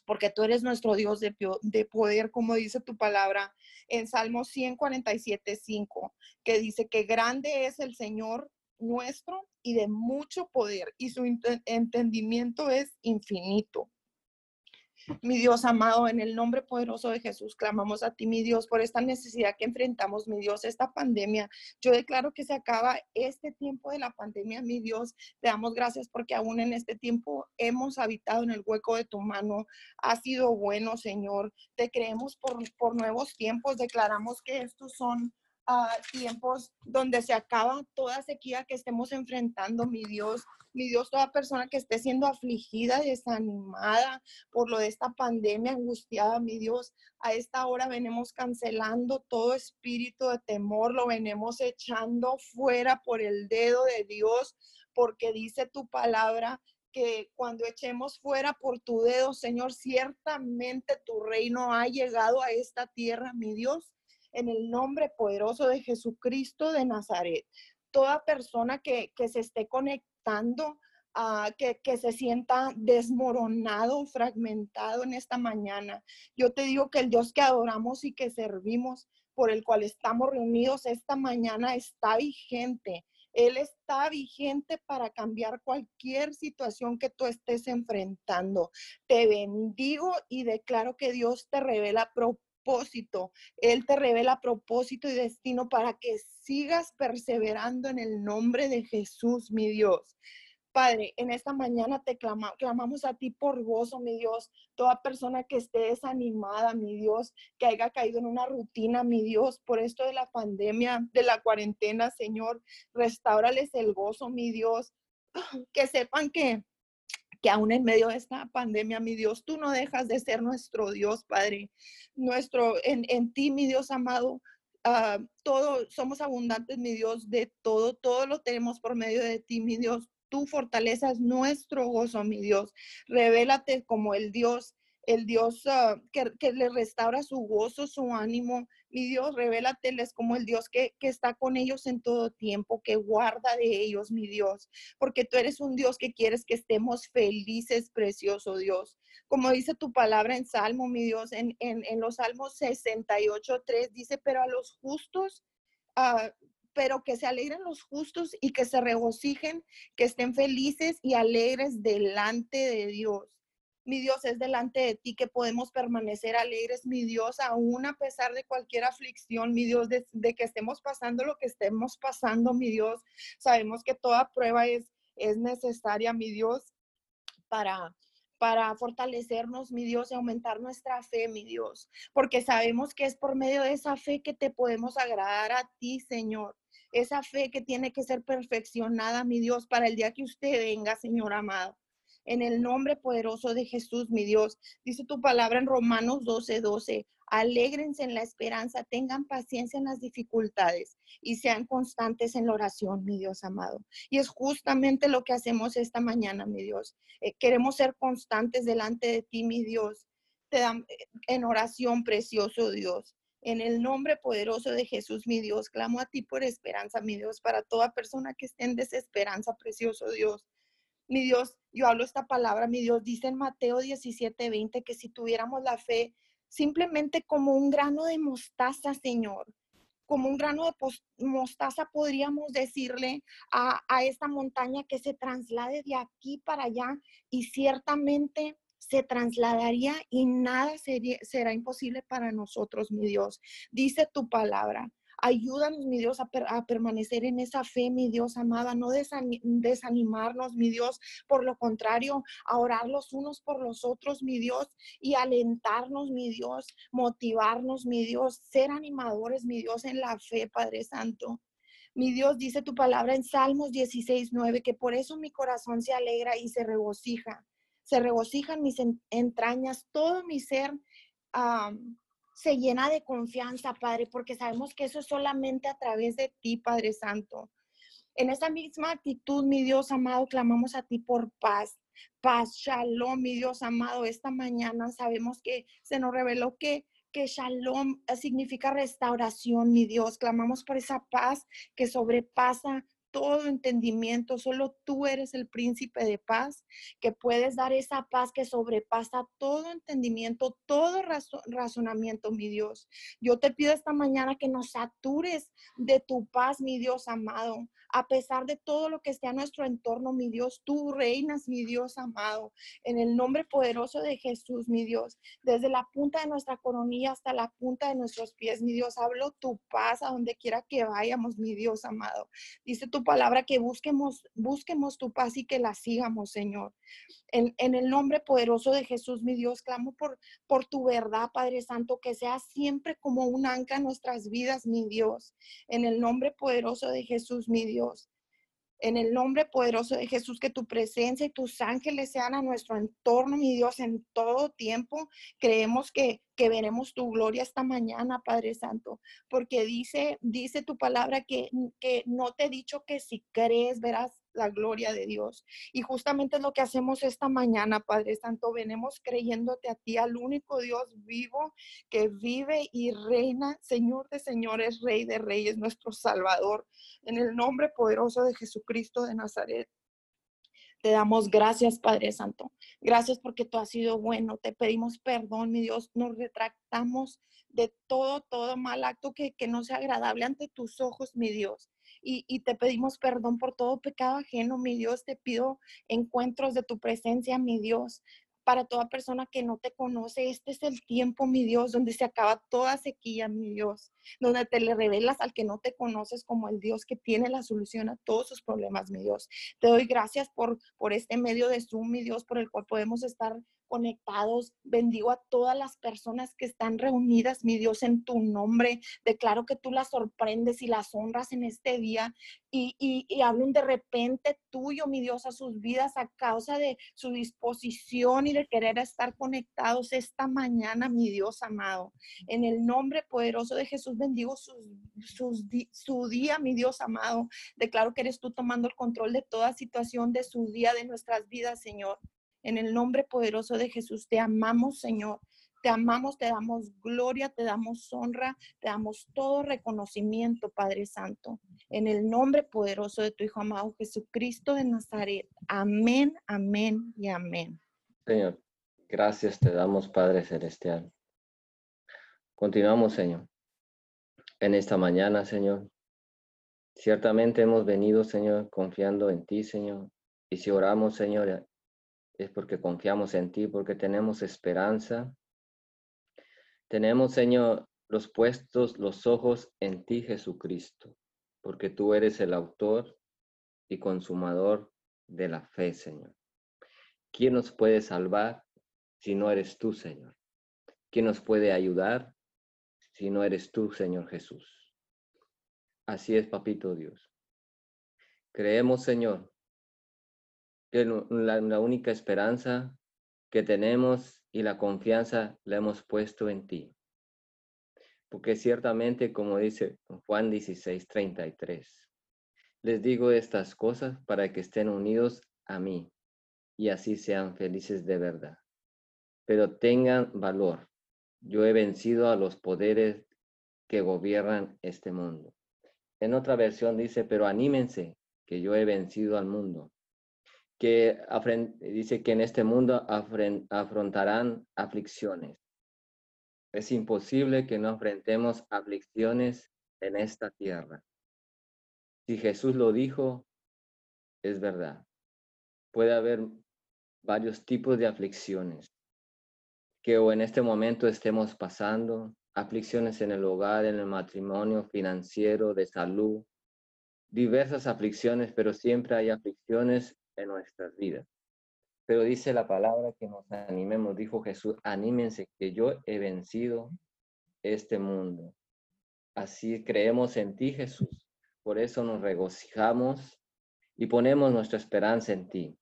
porque tú eres nuestro Dios de, de, poder, como dice tu palabra en Salmo 147, 5, que dice que grande es el Señor nuestro y de mucho poder, y su entendimiento es infinito. Mi Dios amado, en el nombre poderoso de Jesús, clamamos a ti, mi Dios, por esta necesidad que enfrentamos, mi Dios, esta pandemia. Yo declaro que se acaba este tiempo de la pandemia, mi Dios. Te damos gracias porque aún en este tiempo hemos habitado en el hueco de tu mano. Ha sido bueno, Señor. Te creemos por, por nuevos tiempos. Declaramos que estos son a tiempos donde se acaba toda sequía que estemos enfrentando, mi Dios. Mi Dios, toda persona que esté siendo afligida, desanimada por lo de esta pandemia, angustiada, mi Dios, a esta hora venimos cancelando todo espíritu de temor, lo venimos echando fuera por el dedo de Dios, porque dice tu palabra que cuando echemos fuera por tu dedo, Señor, ciertamente tu reino ha llegado a esta tierra, mi Dios en el nombre poderoso de Jesucristo de Nazaret. Toda persona que, se esté conectando, uh, que, que se sienta desmoronado, fragmentado en esta mañana, yo te digo que el Dios que adoramos y que servimos, por el cual estamos reunidos esta mañana, está vigente Él está vigente para cambiar cualquier situación que tú estés enfrentando. Te bendigo y declaro que Dios te revela propósito. Él te revela propósito y destino para que sigas perseverando en el nombre de Jesús, mi Dios. Padre, en esta mañana te clamamos a ti por gozo, mi Dios. Toda persona que esté desanimada, mi Dios, que haya caído en una rutina, mi Dios, por esto de la pandemia, de la cuarentena, Señor, restaurales el gozo, mi Dios. Que sepan que, que aún en medio de esta pandemia, mi Dios, tú no dejas de ser nuestro Dios, Padre. Nuestro, en, en ti, mi Dios amado, Uh, todo, somos abundantes, mi Dios, de todo, todo lo tenemos por medio de ti, mi Dios tu fortaleza es nuestro gozo, mi Dios. Revélate como el Dios, el Dios ah, que, le restaura su gozo, su ánimo. Mi Dios, revélateles como el Dios que, que está con ellos en todo tiempo, que guarda de ellos, mi Dios. Porque tú eres un Dios que quieres que estemos felices, precioso Dios. Como dice tu palabra en Salmo, mi Dios, en, en, los Salmos 68, 3, dice, pero a los justos uh, pero que se alegren los justos y que se regocijen, que estén felices y alegres delante de Dios. Mi Dios es delante de ti que podemos permanecer alegres, mi Dios, aún a pesar de cualquier aflicción, mi Dios, de, que estemos pasando lo que estemos pasando, mi Dios. Sabemos que toda prueba es, es necesaria, mi Dios, para, para fortalecernos, mi Dios, y aumentar nuestra fe, mi Dios, porque sabemos que es por medio de esa fe que te podemos agradar a ti, Señor esa fe que tiene que ser perfeccionada, mi Dios, para el día que usted venga, Señor amado. En el nombre poderoso de Jesús, mi Dios. Dice tu palabra en Romanos 12, 12. Alégrense en la esperanza, tengan paciencia en las dificultades y sean constantes en la oración, mi Dios amado. Y es justamente lo que hacemos esta mañana, mi Dios. Eh, queremos ser constantes delante de ti, mi Dios. Te dan eh, en oración, precioso Dios. En el nombre poderoso de Jesús, mi Dios, clamo a ti por esperanza, mi Dios, para toda persona que esté en desesperanza, precioso Dios. Mi Dios, yo hablo esta palabra, mi Dios, dice en Mateo 17, 20 que si tuviéramos la fe simplemente como un grano de mostaza, Señor, como un grano de mostaza podríamos decirle a, a esta montaña que se traslade de aquí para allá y ciertamente se trasladaría y nada sería, será imposible para nosotros, mi Dios. Dice tu palabra. Ayúdanos, mi Dios, a, permanecer en esa fe, mi Dios amada, no desanimarnos, mi Dios, por lo contrario, a orar los unos por los otros, mi Dios, y alentarnos, mi Dios, motivarnos, mi Dios, ser animadores, mi Dios, en la fe, Padre Santo. Mi Dios dice tu palabra en Salmos 16, 9, que por eso mi corazón se alegra y se regocija se regocijan mis entrañas, todo mi ser se llena de confianza, Padre, porque sabemos que eso es solamente a través de ti, Padre Santo. En esa misma actitud, mi Dios amado, clamamos a ti por paz. Paz, shalom, mi Dios amado. Esta mañana sabemos que se nos reveló que que shalom significa restauración, mi Dios. Clamamos por esa paz que sobrepasa todo entendimiento, solo tú eres el príncipe de paz, que puedes dar esa paz que sobrepasa todo entendimiento, todo razonamiento, mi Dios. Yo te pido esta mañana que nos satures de tu paz, mi Dios amado. A pesar de todo lo que esté a nuestro entorno, mi Dios, tú reinas, mi Dios amado. En el nombre poderoso de Jesús, mi Dios, desde la punta de nuestra coronilla hasta la punta de nuestros pies, mi Dios, hablo tu paz a donde quiera que vayamos, mi Dios amado. Dice tu palabra que busquemos, busquemos tu paz y que la sigamos, Señor. En, el nombre poderoso de Jesús, mi Dios, clamo por, por tu verdad, Padre Santo, que sea siempre como un ancla en nuestras vidas, mi Dios. En el nombre poderoso de Jesús, mi Dios. En el nombre poderoso de Jesús, que tu presencia y tus ángeles sean a nuestro entorno, mi Dios, en todo tiempo. Creemos que, que veremos tu gloria esta mañana, Padre Santo, porque dice, dice tu palabra que, que no te he dicho que si crees verás la gloria de Dios. Y justamente es lo que hacemos esta mañana, Padre Santo. Venemos creyéndote a ti, al único Dios vivo que vive y reina, Señor de señores, Rey de reyes, nuestro Salvador. En el nombre poderoso de Jesucristo de Nazaret. Te damos gracias, Padre Santo. Gracias porque tú has sido bueno. Te pedimos perdón, mi Dios. Nos retractamos de todo, todo mal acto que, que no sea agradable ante tus ojos, mi Dios. Y, te pedimos perdón por todo pecado ajeno, mi Dios. Te pido encuentros de tu presencia, mi Dios para toda persona que no te conoce. Este es el tiempo, mi Dios, donde se acaba toda sequía, mi Dios, donde te le revelas al que no te conoces como el Dios que tiene la solución a todos sus problemas, mi Dios. Te doy gracias por, por este medio de Zoom, mi Dios, por el cual podemos estar conectados. Bendigo a todas las personas que están reunidas, mi Dios, en tu nombre. Declaro que tú las sorprendes y las honras en este día y, y, hablo de repente tuyo, mi Dios, a sus vidas a causa de su disposición y de querer estar conectados esta mañana, mi Dios amado. En el nombre poderoso de Jesús bendigo su día, mi Dios amado. Declaro que eres tú tomando el control de toda situación de su día, de nuestras vidas, Señor. En el nombre poderoso de Jesús, te amamos, Señor. Te amamos, te damos gloria, te damos honra, te damos todo reconocimiento, Padre Santo. En el nombre poderoso de tu Hijo amado Jesucristo de Nazaret. Amén, amén y amén. Señor, gracias te damos, Padre Celestial. Continuamos, Señor. En esta mañana, Señor. Ciertamente hemos venido, Señor, confiando en ti, Señor. Y si oramos, Señor, es porque confiamos en ti, porque tenemos esperanza. Tenemos, Señor, los puestos los ojos en ti, Jesucristo, porque tú eres el autor y consumador de la fe, Señor. ¿Quién nos puede salvar si no eres tú, Señor? ¿Quién nos puede ayudar si no eres tú, Señor Jesús? Así es, Papito Dios. Creemos, Señor, que la, única esperanza que tenemos y la confianza la hemos puesto en ti. Porque ciertamente, como dice Juan 16, 33, les digo estas cosas para que estén unidos a mí y así sean felices de verdad. Pero tengan valor. Yo he vencido a los poderes que gobiernan este mundo. En otra versión dice, pero anímense, que yo he vencido al mundo que dice que en este mundo afrontarán aflicciones. Es imposible que no enfrentemos aflicciones en esta tierra. Si Jesús lo dijo, es verdad. Puede haber varios tipos de aflicciones que o en este momento estemos pasando, aflicciones en el hogar, en el matrimonio, financiero, de salud, diversas aflicciones, pero siempre hay aflicciones en nuestras vidas. Pero dice la palabra que nos animemos, dijo Jesús, anímense que yo he vencido este mundo. Así creemos en ti, Jesús. Por eso nos regocijamos y ponemos nuestra esperanza en ti.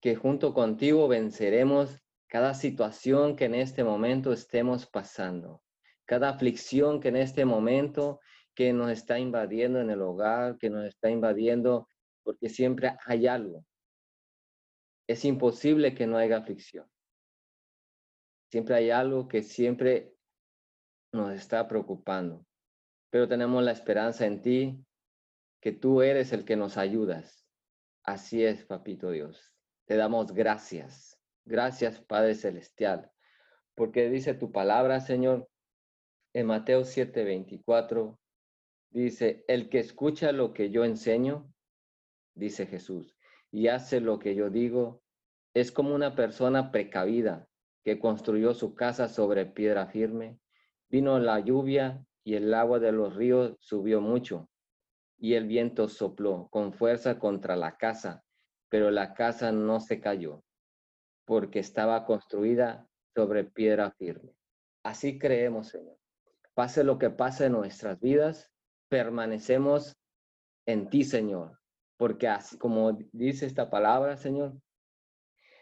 Que junto contigo venceremos cada situación que en este momento estemos pasando, cada aflicción que en este momento que nos está invadiendo en el hogar, que nos está invadiendo porque siempre hay algo. Es imposible que no haya aflicción. Siempre hay algo que siempre nos está preocupando, pero tenemos la esperanza en ti, que tú eres el que nos ayudas. Así es, papito Dios. Te damos gracias. Gracias, Padre Celestial, porque dice tu palabra, Señor, en Mateo 7:24, dice, el que escucha lo que yo enseño dice Jesús, y hace lo que yo digo, es como una persona precavida que construyó su casa sobre piedra firme. Vino la lluvia y el agua de los ríos subió mucho, y el viento sopló con fuerza contra la casa, pero la casa no se cayó, porque estaba construida sobre piedra firme. Así creemos, Señor. Pase lo que pase en nuestras vidas, permanecemos en ti, Señor, porque así como dice esta palabra, Señor,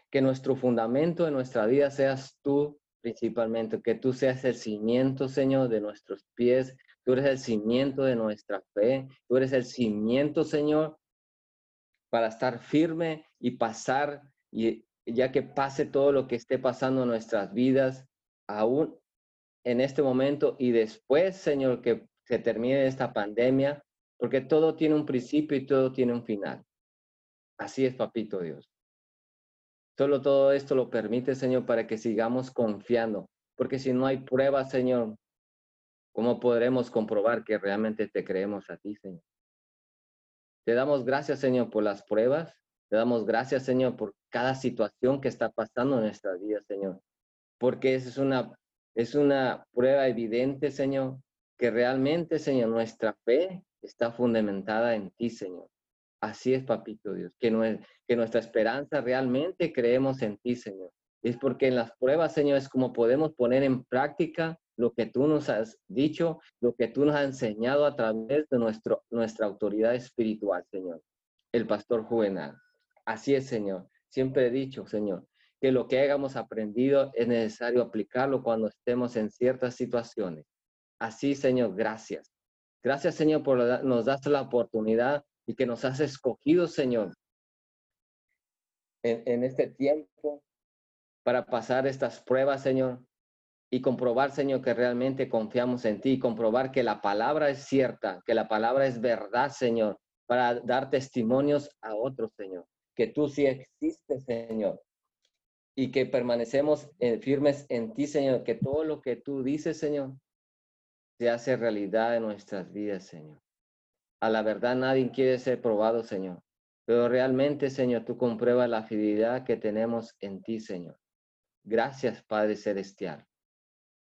que nuestro fundamento de nuestra vida seas tú principalmente, que tú seas el cimiento, Señor, de nuestros pies, tú eres el cimiento de nuestra fe, tú eres el cimiento, Señor, para estar firme y pasar, y ya que pase todo lo que esté pasando en nuestras vidas, aún en este momento y después, Señor, que se termine esta pandemia, porque todo tiene un principio y todo tiene un final. Así es, papito Dios. Solo todo esto lo permite, Señor, para que sigamos confiando, porque si no hay prueba, Señor, ¿Cómo podremos comprobar que realmente te creemos a ti, Señor? Te damos gracias, Señor, por las pruebas. Te damos gracias, Señor, por cada situación que está pasando en nuestra vida, Señor. Porque es una, es una prueba evidente, Señor, que realmente, Señor, nuestra fe está fundamentada en ti, Señor. Así es, papito Dios, que, que nuestra esperanza realmente creemos en ti, Señor. Es porque en las pruebas, Señor, es como podemos poner en práctica lo que tú nos has dicho, lo que tú nos has enseñado a través de nuestro, nuestra autoridad espiritual, Señor, el pastor juvenal. Así es, Señor. Siempre he dicho, Señor, que lo que hayamos aprendido es necesario aplicarlo cuando estemos en ciertas situaciones. Así, Señor, gracias. Gracias, Señor, por nos das la oportunidad y que nos has escogido, Señor, en, en este tiempo para pasar estas pruebas, Señor, y comprobar, Señor, que realmente confiamos en ti, comprobar que la palabra es cierta, que la palabra es verdad, Señor, para dar testimonios a otros, Señor, que tú sí existes, Señor, y que permanecemos eh, firmes en ti, Señor, que todo lo que tú dices, Señor, se hace realidad en nuestras vidas, Señor. A la verdad nadie quiere ser probado, Señor, pero realmente, Señor, tú compruebas la fidelidad que tenemos en ti, Señor. Gracias, Padre Celestial.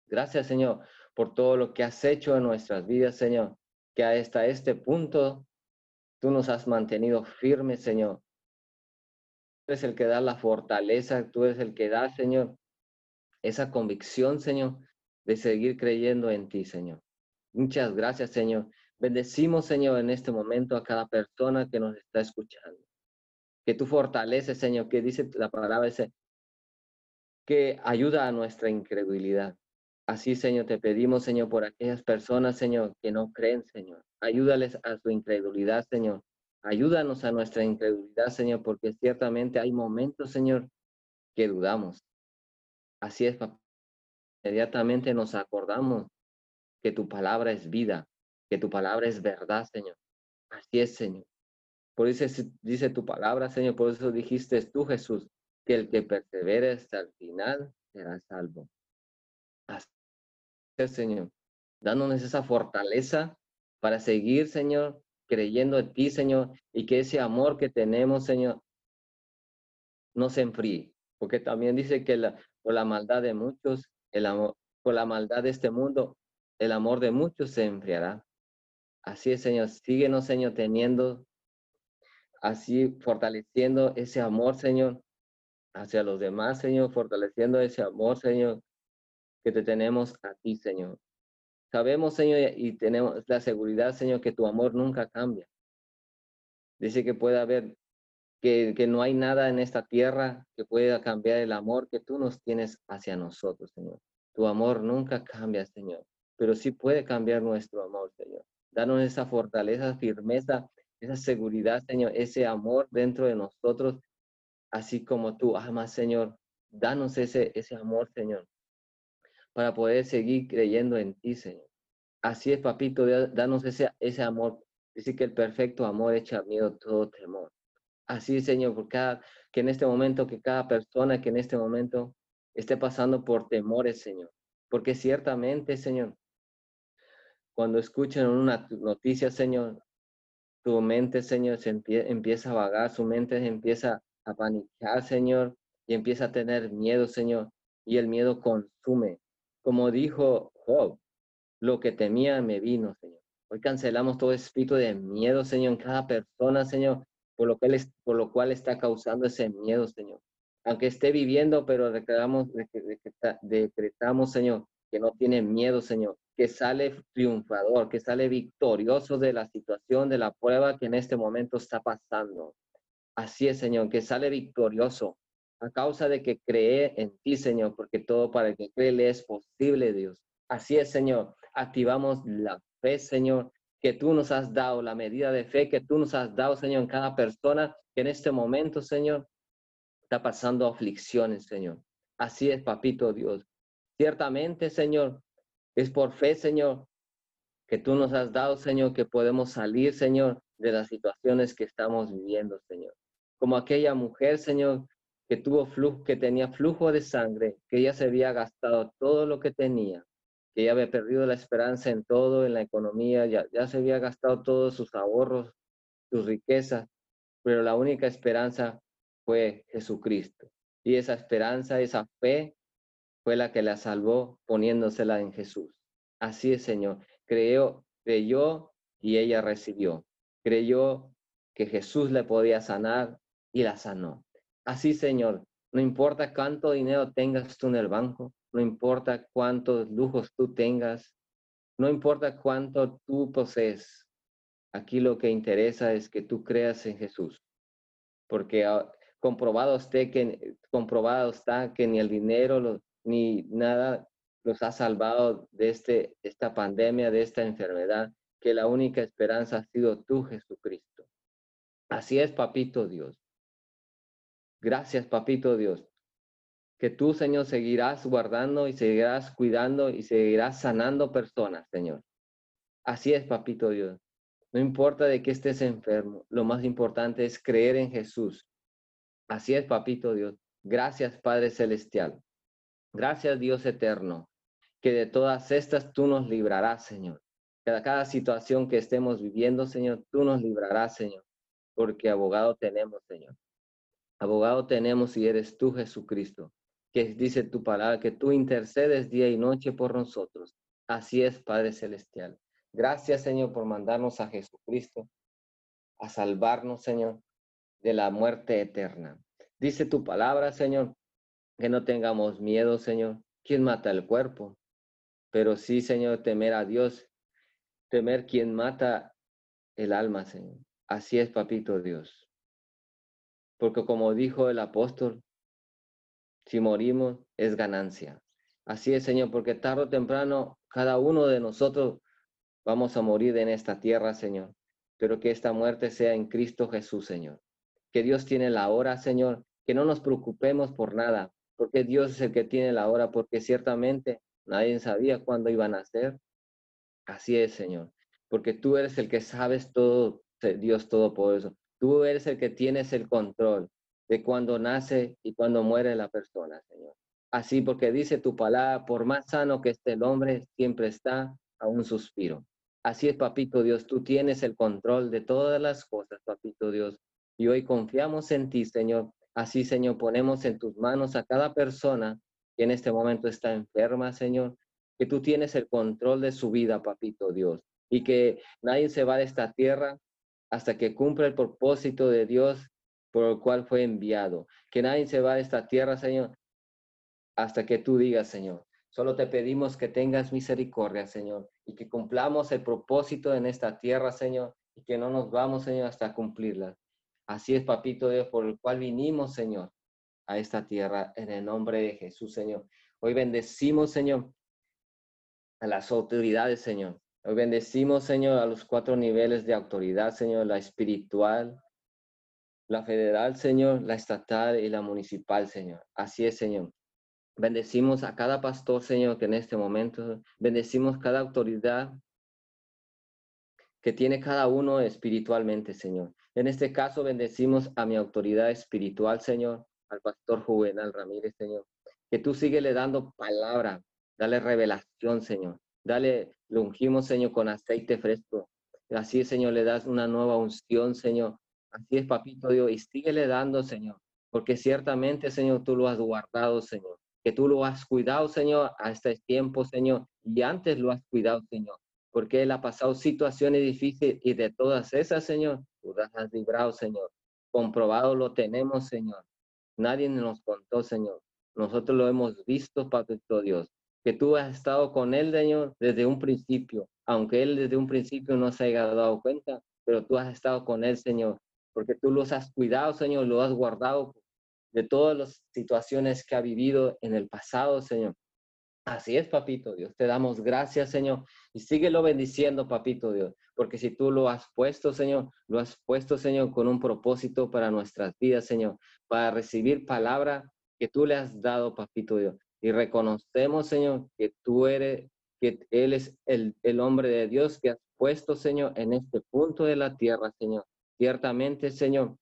Gracias, Señor, por todo lo que has hecho en nuestras vidas, Señor, que hasta este punto tú nos has mantenido firmes, Señor. Eres el que da la fortaleza, tú eres el que da, Señor, esa convicción, Señor, de seguir creyendo en ti, Señor. Muchas gracias, Señor. Bendecimos, Señor, en este momento a cada persona que nos está escuchando. Que tú fortaleces, Señor, que dice la palabra, que ayuda a nuestra incredulidad. Así, Señor, te pedimos, Señor, por aquellas personas, Señor, que no creen, Señor. Ayúdales a su incredulidad, Señor. Ayúdanos a nuestra incredulidad, Señor, porque ciertamente hay momentos, Señor, que dudamos. Así es, papá. Inmediatamente nos acordamos que tu palabra es vida, que tu palabra es verdad, Señor. Así es, Señor. Por eso dice tu palabra, Señor, por eso dijiste tú, Jesús, que el que persevere hasta el final será salvo. Así Señor, dándonos esa fortaleza para seguir, Señor, creyendo en ti, Señor, y que ese amor que tenemos, Señor, no se enfríe, porque también dice que la, por la maldad de muchos, el amor, por la maldad de este mundo, el amor de muchos se enfriará. Así es, Señor, síguenos, Señor, teniendo, así fortaleciendo ese amor, Señor, hacia los demás, Señor, fortaleciendo ese amor, Señor, que te tenemos a ti, Señor. Sabemos, Señor, y tenemos la seguridad, Señor, que tu amor nunca cambia. Dice que puede haber, que, no hay nada en esta tierra que pueda cambiar el amor que tú nos tienes hacia nosotros, Señor. Tu amor nunca cambia, Señor, pero sí puede cambiar nuestro amor, Señor. Danos esa fortaleza, firmeza, esa seguridad, Señor, ese amor dentro de nosotros, así como tú amas, Señor. Danos ese, ese amor, Señor, para poder seguir creyendo en ti, Señor. Así es, papito, danos ese, ese amor. Dice que el perfecto amor echa miedo todo temor. Así, Señor, por cada, que en este momento, que cada persona que en este momento esté pasando por temores, Señor. Porque ciertamente, Señor, cuando escuchan una noticia, Señor, tu mente, Señor, se empieza a vagar, su mente empieza a panicar, Señor, y empieza a tener miedo, Señor, y el miedo consume. Como dijo Job, lo que temía me vino, Señor. Hoy cancelamos todo espíritu de miedo, Señor, en cada persona, Señor, por lo, que por lo cual está causando ese miedo, Señor. Aunque esté viviendo, pero decretamos, decretamos, Señor, que no tiene miedo, Señor, que sale triunfador, que sale victorioso de la situación, de la prueba que en este momento está pasando. Así es, Señor, que sale victorioso, a causa de que cree en ti, Señor, porque todo para el que cree le es posible, Dios. Así es, Señor. Activamos la fe, Señor, que tú nos has dado, la medida de fe que tú nos has dado, Señor, en cada persona que en este momento, Señor, está pasando aflicciones, Señor. Así es, papito Dios. Ciertamente, Señor, es por fe, Señor, que tú nos has dado, Señor, que podemos salir, Señor, de las situaciones que estamos viviendo, Señor. Como aquella mujer, Señor, que tuvo flujo, que tenía flujo de sangre, que ella se había gastado todo lo que tenía, que ya había perdido la esperanza en todo, en la economía, ya, ya se había gastado todos sus ahorros, sus riquezas, pero la única esperanza fue Jesucristo. Y esa esperanza, esa fe, fue la que la salvó poniéndosela en Jesús. Así es, Señor. Creyó, creyó y ella recibió. Creyó que Jesús le podía sanar y la sanó. Así, Señor, no importa cuánto dinero tengas tú en el banco, no importa cuántos lujos tú tengas, no importa cuánto tú posees. Aquí lo que interesa es que tú creas en Jesús, porque comprobado, usted que, comprobado está que ni el dinero ni nada los ha salvado de este, esta pandemia, de esta enfermedad, que la única esperanza ha sido tú, Jesucristo. Así es, papito Dios. Gracias, papito Dios. Que tú, Señor, seguirás guardando y seguirás cuidando y seguirás sanando personas, Señor. Así es, papito Dios. No importa de que estés enfermo, lo más importante es creer en Jesús. Así es, papito Dios. Gracias, Padre Celestial. Gracias, Dios eterno, que de todas estas tú nos librarás, Señor. Cada, cada situación que estemos viviendo, Señor, tú nos librarás, Señor porque abogado tenemos, Señor. Abogado tenemos y eres tú, Jesucristo, que dice tu palabra, que tú intercedes día y noche por nosotros. Así es, Padre Celestial. Gracias, Señor, por mandarnos a Jesucristo, a salvarnos, Señor, de la muerte eterna. Dice tu palabra, Señor, que no tengamos miedo, Señor. ¿Quién mata el cuerpo? Pero sí, Señor, temer a Dios, temer quien mata el alma, Señor. Así es, papito Dios. Porque como dijo el apóstol, si morimos es ganancia. Así es, Señor, porque tarde o temprano cada uno de nosotros vamos a morir en esta tierra, Señor. Pero que esta muerte sea en Cristo Jesús, Señor. Que Dios tiene la hora, Señor. Que no nos preocupemos por nada, porque Dios es el que tiene la hora, porque ciertamente nadie sabía cuándo iban a ser. Así es, Señor. Porque tú eres el que sabes todo Dios Todopoderoso. Tú eres el que tienes el control de cuando nace y cuando muere la persona, Señor. Así porque dice tu palabra, por más sano que esté el hombre, siempre está a un suspiro. Así es, papito Dios, tú tienes el control de todas las cosas, papito Dios. Y hoy confiamos en ti, Señor. Así, Señor, ponemos en tus manos a cada persona que en este momento está enferma, Señor, que tú tienes el control de su vida, papito Dios, y que nadie se va de esta tierra hasta que cumpla el propósito de Dios por el cual fue enviado. Que nadie se va de esta tierra, Señor, hasta que tú digas, Señor. Solo te pedimos que tengas misericordia, Señor, y que cumplamos el propósito en esta tierra, Señor, y que no nos vamos, Señor, hasta cumplirla. Así es, papito Dios, por el cual vinimos, Señor, a esta tierra, en el nombre de Jesús, Señor. Hoy bendecimos, Señor, a las autoridades, Señor, Hoy bendecimos, Señor, a los cuatro niveles de autoridad, Señor, la espiritual, la federal, Señor, la estatal y la municipal, Señor. Así es, Señor. Bendecimos a cada pastor, Señor, que en este momento, bendecimos cada autoridad que tiene cada uno espiritualmente, Señor. En este caso, bendecimos a mi autoridad espiritual, Señor, al pastor Juvenal Ramírez, Señor. Que tú le dando palabra, dale revelación, Señor. Dale, lo ungimos, Señor, con aceite fresco. Así, Señor, le das una nueva unción, Señor. Así es, papito Dios, y síguele dando, Señor, porque ciertamente, Señor, tú lo has guardado, Señor, que tú lo has cuidado, Señor, a este tiempo, Señor, y antes lo has cuidado, Señor, porque Él ha pasado situaciones difíciles y de todas esas, Señor, tú las has librado, Señor. Comprobado lo tenemos, Señor. Nadie nos contó, Señor. Nosotros lo hemos visto, papito Dios que tú has estado con él, Señor, desde un principio, aunque él desde un principio no se haya dado cuenta, pero tú has estado con él, Señor, porque tú los has cuidado, Señor, lo has guardado de todas las situaciones que ha vivido en el pasado, Señor. Así es, papito Dios. Te damos gracias, Señor. Y síguelo bendiciendo, papito Dios. Porque si tú lo has puesto, Señor, lo has puesto, Señor, con un propósito para nuestras vidas, Señor. Para recibir palabra que tú le has dado, papito Dios y reconocemos, Señor, que tú eres, que Él es el, el hombre de Dios que has puesto, Señor, en este punto de la tierra, Señor. Ciertamente, Señor,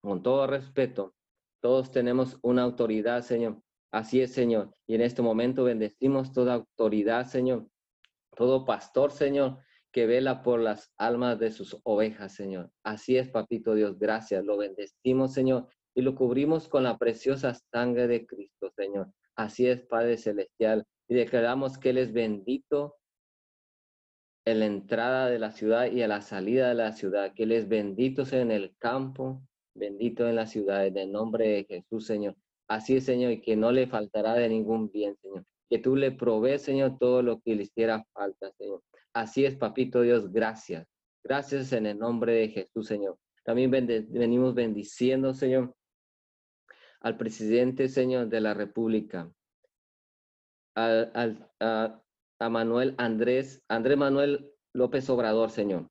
con todo respeto, todos tenemos una autoridad, Señor. Así es, Señor. Y en este momento bendecimos toda autoridad, Señor, todo pastor, Señor, que vela por las almas de sus ovejas, Señor. Así es, Papito Dios, gracias. Lo bendecimos, Señor, y lo cubrimos con la preciosa sangre de Cristo, Señor. Así es, Padre Celestial. Y declaramos que Él es bendito en la entrada de la ciudad y a la salida de la ciudad, que Él es bendito en el campo, bendito en la ciudad, en el nombre de Jesús, Señor. Así es, Señor, y que no le faltará de ningún bien, Señor. Que tú le provees, Señor, todo lo que le hiciera falta, Señor. Así es, Papito Dios, gracias. Gracias en el nombre de Jesús, Señor. También venimos bendiciendo, Señor, al presidente, Señor, de la República, al, a, a Manuel Andrés, Andrés Manuel López Obrador, Señor.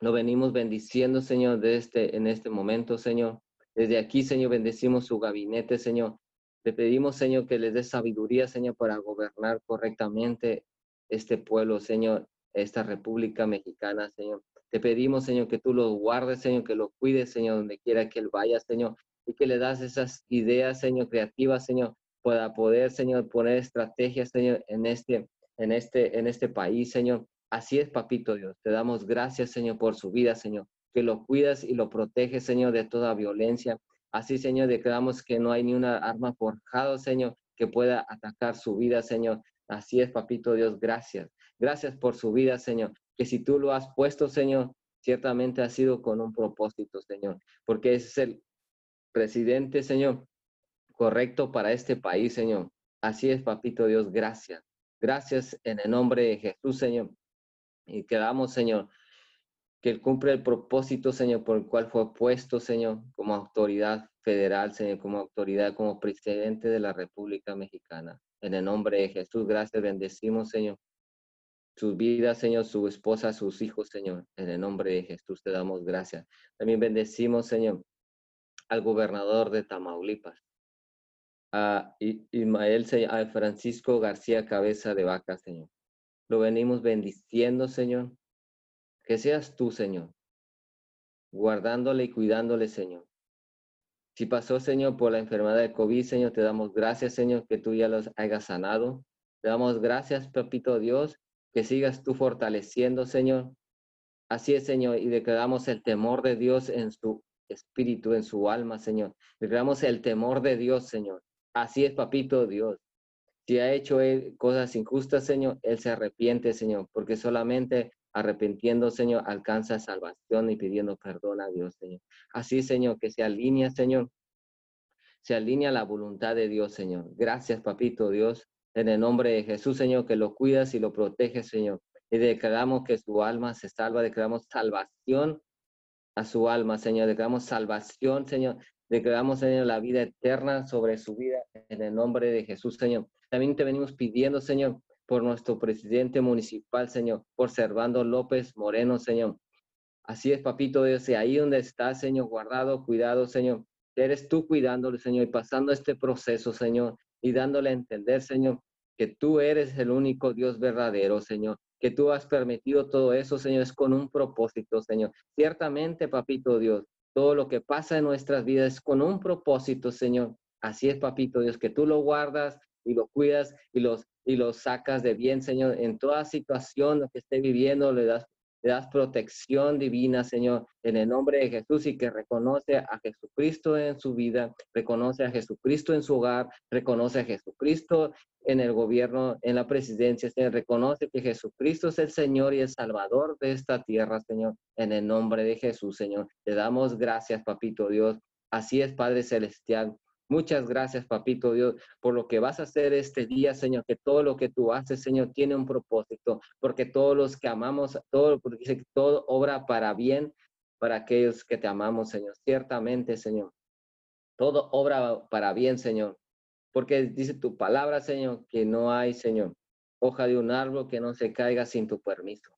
Lo venimos bendiciendo, Señor, de este, en este momento, Señor. Desde aquí, Señor, bendecimos su gabinete, Señor. Te pedimos, Señor, que les dé sabiduría, Señor, para gobernar correctamente este pueblo, Señor, esta República Mexicana, Señor. Te pedimos, Señor, que tú lo guardes, Señor, que lo cuides, Señor, donde quiera que él vaya, Señor, y que le das esas ideas, Señor, creativas, Señor, para poder, Señor, poner estrategias, Señor, en este, en este, en este país, Señor. Así es, papito Dios. Te damos gracias, Señor, por su vida, Señor. Que lo cuidas y lo proteges, Señor, de toda violencia. Así, Señor, declaramos que no hay ni una arma forjada, Señor, que pueda atacar su vida, Señor. Así es, papito Dios. Gracias. Gracias por su vida, Señor. Que si tú lo has puesto, Señor, ciertamente ha sido con un propósito, Señor. Porque es el presidente, Señor, correcto para este país, Señor. Así es, papito Dios. Gracias. Gracias en el nombre de Jesús, Señor. Y quedamos, Señor, que Él cumple el propósito, Señor, por el cual fue puesto, Señor, como autoridad federal, Señor, como autoridad, como presidente de la República Mexicana. En el nombre de Jesús, gracias, bendecimos, Señor. Sus vidas, Señor, su esposa, sus hijos, Señor. En el nombre de Jesús te damos gracias. También bendecimos, Señor, al gobernador de Tamaulipas, a Ismael, a Francisco García Cabeza de Vaca, Señor. Lo venimos bendiciendo, Señor. Que seas tú, Señor, guardándole y cuidándole, Señor. Si pasó, Señor, por la enfermedad de COVID, Señor, te damos gracias, Señor, que tú ya los hayas sanado. Te damos gracias, Papito Dios, que sigas tú fortaleciendo, Señor. Así es, Señor, y declaramos el temor de Dios en su espíritu, en su alma, Señor. Declaramos el temor de Dios, Señor. Así es, Papito Dios. Si ha hecho cosas injustas, Señor, Él se arrepiente, Señor, porque solamente arrepentiendo, Señor, alcanza salvación y pidiendo perdón a Dios, Señor. Así, Señor, que se alinea, Señor, se alinea la voluntad de Dios, Señor. Gracias, Papito Dios, en el nombre de Jesús, Señor, que lo cuidas y lo proteges, Señor. Y declaramos que su alma se salva, declaramos salvación a su alma, Señor. Declaramos salvación, Señor. Declaramos, Señor, la vida eterna sobre su vida en el nombre de Jesús, Señor. También te venimos pidiendo, Señor, por nuestro presidente municipal, Señor, por Servando López Moreno, Señor. Así es, papito Dios, ahí donde está, Señor, guardado, cuidado, Señor. Eres tú cuidándole, Señor, y pasando este proceso, Señor, y dándole a entender, Señor, que tú eres el único Dios verdadero, Señor, que tú has permitido todo eso, Señor, es con un propósito, Señor. Ciertamente, papito Dios, todo lo que pasa en nuestras vidas es con un propósito, Señor. Así es, papito Dios, que tú lo guardas, y lo cuidas y los, y los sacas de bien, Señor, en toda situación que esté viviendo, le das, le das protección divina, Señor, en el nombre de Jesús y que reconoce a Jesucristo en su vida, reconoce a Jesucristo en su hogar, reconoce a Jesucristo en el gobierno, en la presidencia, Señor, reconoce que Jesucristo es el Señor y el Salvador de esta tierra, Señor, en el nombre de Jesús, Señor. Te damos gracias, Papito Dios. Así es, Padre Celestial. Muchas gracias, papito Dios, por lo que vas a hacer este día, Señor, que todo lo que tú haces, Señor, tiene un propósito, porque todos los que amamos, todo, porque dice todo obra para bien para aquellos que te amamos, Señor. Ciertamente, Señor, todo obra para bien, Señor, porque dice tu palabra, Señor, que no hay, Señor, hoja de un árbol que no se caiga sin tu permiso.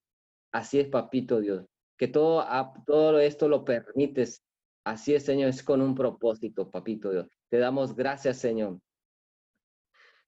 Así es, papito Dios, que todo, todo esto lo permites. Así es, Señor, es con un propósito, papito Dios. Te damos gracias, Señor.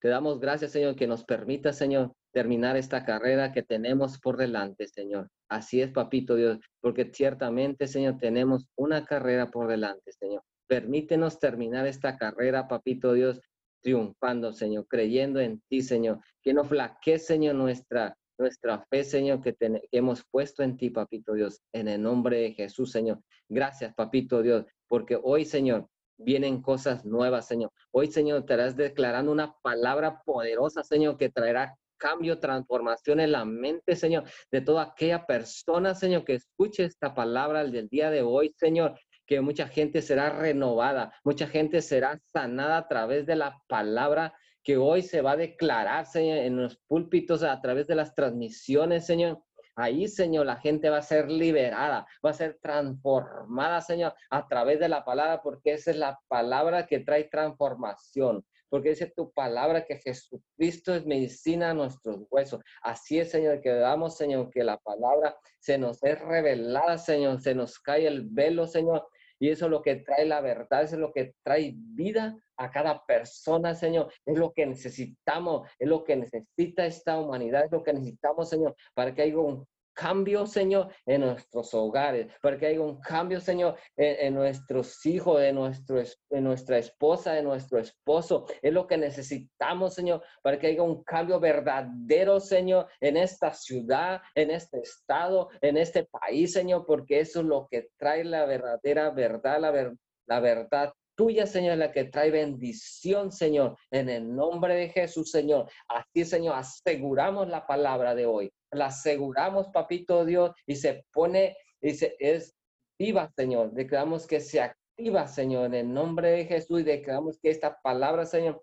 Te damos gracias, Señor, que nos permita, Señor, terminar esta carrera que tenemos por delante, Señor. Así es, papito Dios, porque ciertamente, Señor, tenemos una carrera por delante, Señor. Permítenos terminar esta carrera, papito Dios, triunfando, Señor, creyendo en ti, Señor. Que no flaquee, Señor, nuestra, nuestra fe, Señor, que, que, hemos puesto en ti, Papito Dios, en el nombre de Jesús, Señor. Gracias, Papito Dios, porque hoy, Señor, vienen cosas nuevas, Señor. Hoy, Señor, estarás declarando una palabra poderosa, Señor, que traerá cambio, transformación en la mente, Señor, de toda aquella persona, Señor, que escuche esta palabra del día de hoy, Señor, que mucha gente será renovada, mucha gente será sanada a través de la palabra que hoy se va a declarar, Señor, en los púlpitos a través de las transmisiones, Señor. Ahí, Señor, la gente va a ser liberada, va a ser transformada, Señor, a través de la palabra, porque esa es la palabra que trae transformación porque dice tu palabra que Jesucristo es medicina a nuestros huesos. Así es, Señor, que damos, Señor, que la palabra se nos es revelada, Señor, se nos cae el velo, Señor, y eso es lo que trae la verdad, eso es lo que trae vida a cada persona, Señor. Es lo que necesitamos, es lo que necesita esta humanidad, es lo que necesitamos, Señor, para que haya un cambio, Señor, en nuestros hogares, para que haya un cambio, Señor, en, nuestros hijos, en, nuestro, en nuestra esposa, en nuestro esposo. Es lo que necesitamos, Señor, para que haya un cambio verdadero, Señor, en esta ciudad, en este estado, en este país, Señor, porque eso es lo que trae la verdadera verdad, la, la verdad tuya, Señor, la que trae bendición, Señor, en el nombre de Jesús, Señor. Así, Señor, aseguramos la palabra de hoy. La aseguramos, papito Dios, y se pone, y se, es viva, Señor. Declaramos que se activa, Señor, en el nombre de Jesús, y declaramos que esta palabra, Señor,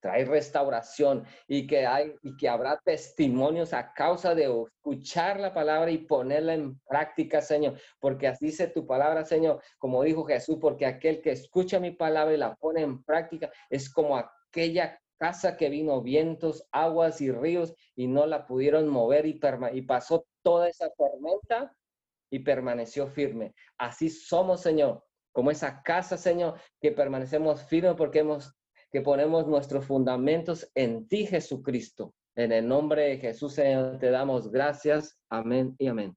trae restauración y que hay y que habrá testimonios a causa de escuchar la palabra y ponerla en práctica, Señor, porque así dice tu palabra, Señor, como dijo Jesús, porque aquel que escucha mi palabra y la pone en práctica es como aquella casa que vino vientos, aguas y ríos y no la pudieron mover y, pasó toda esa tormenta y permaneció firme. Así somos, Señor, como esa casa, Señor, que permanecemos firmes porque hemos que ponemos nuestros fundamentos en ti, Jesucristo. En el nombre de Jesús, Señor, te damos gracias. Amén y amén.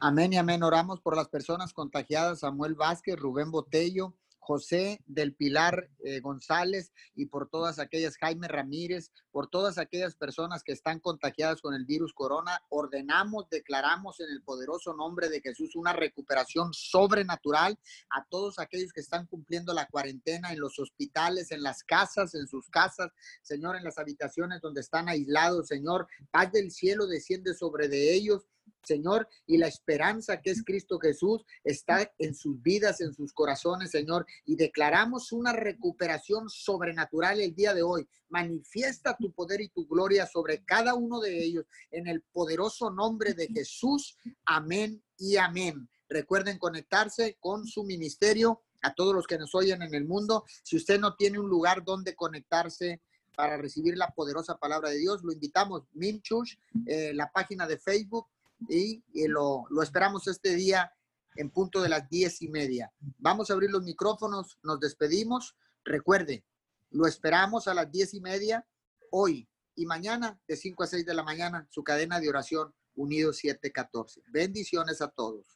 Amén y amén. Oramos por las personas contagiadas, Samuel Vázquez, Rubén Botello, José del Pilar eh, González y por todas aquellas, Jaime Ramírez, por todas aquellas personas que están contagiadas con el virus corona, ordenamos, declaramos en el poderoso nombre de Jesús una recuperación sobrenatural a todos aquellos que están cumpliendo la cuarentena en los hospitales, en las casas, en sus casas, Señor, en las habitaciones donde están aislados, Señor, paz del cielo desciende sobre de ellos Señor, y la esperanza que es Cristo Jesús está en sus vidas, en sus corazones, Señor, y declaramos una recuperación sobrenatural el día de hoy. Manifiesta tu poder y tu gloria sobre cada uno de ellos en el poderoso nombre de Jesús. Amén y amén. Recuerden conectarse con su ministerio a todos los que nos oyen en el mundo. Si usted no tiene un lugar donde conectarse, para recibir la poderosa palabra de Dios. Lo invitamos, Minchush, eh, la página de Facebook, y, lo, lo esperamos este día en punto de las diez y media. Vamos a abrir los micrófonos, nos despedimos. Recuerde, lo esperamos a las diez y media hoy y mañana de 5 a 6 de la mañana, su cadena de oración Unidos 714. Bendiciones a todos.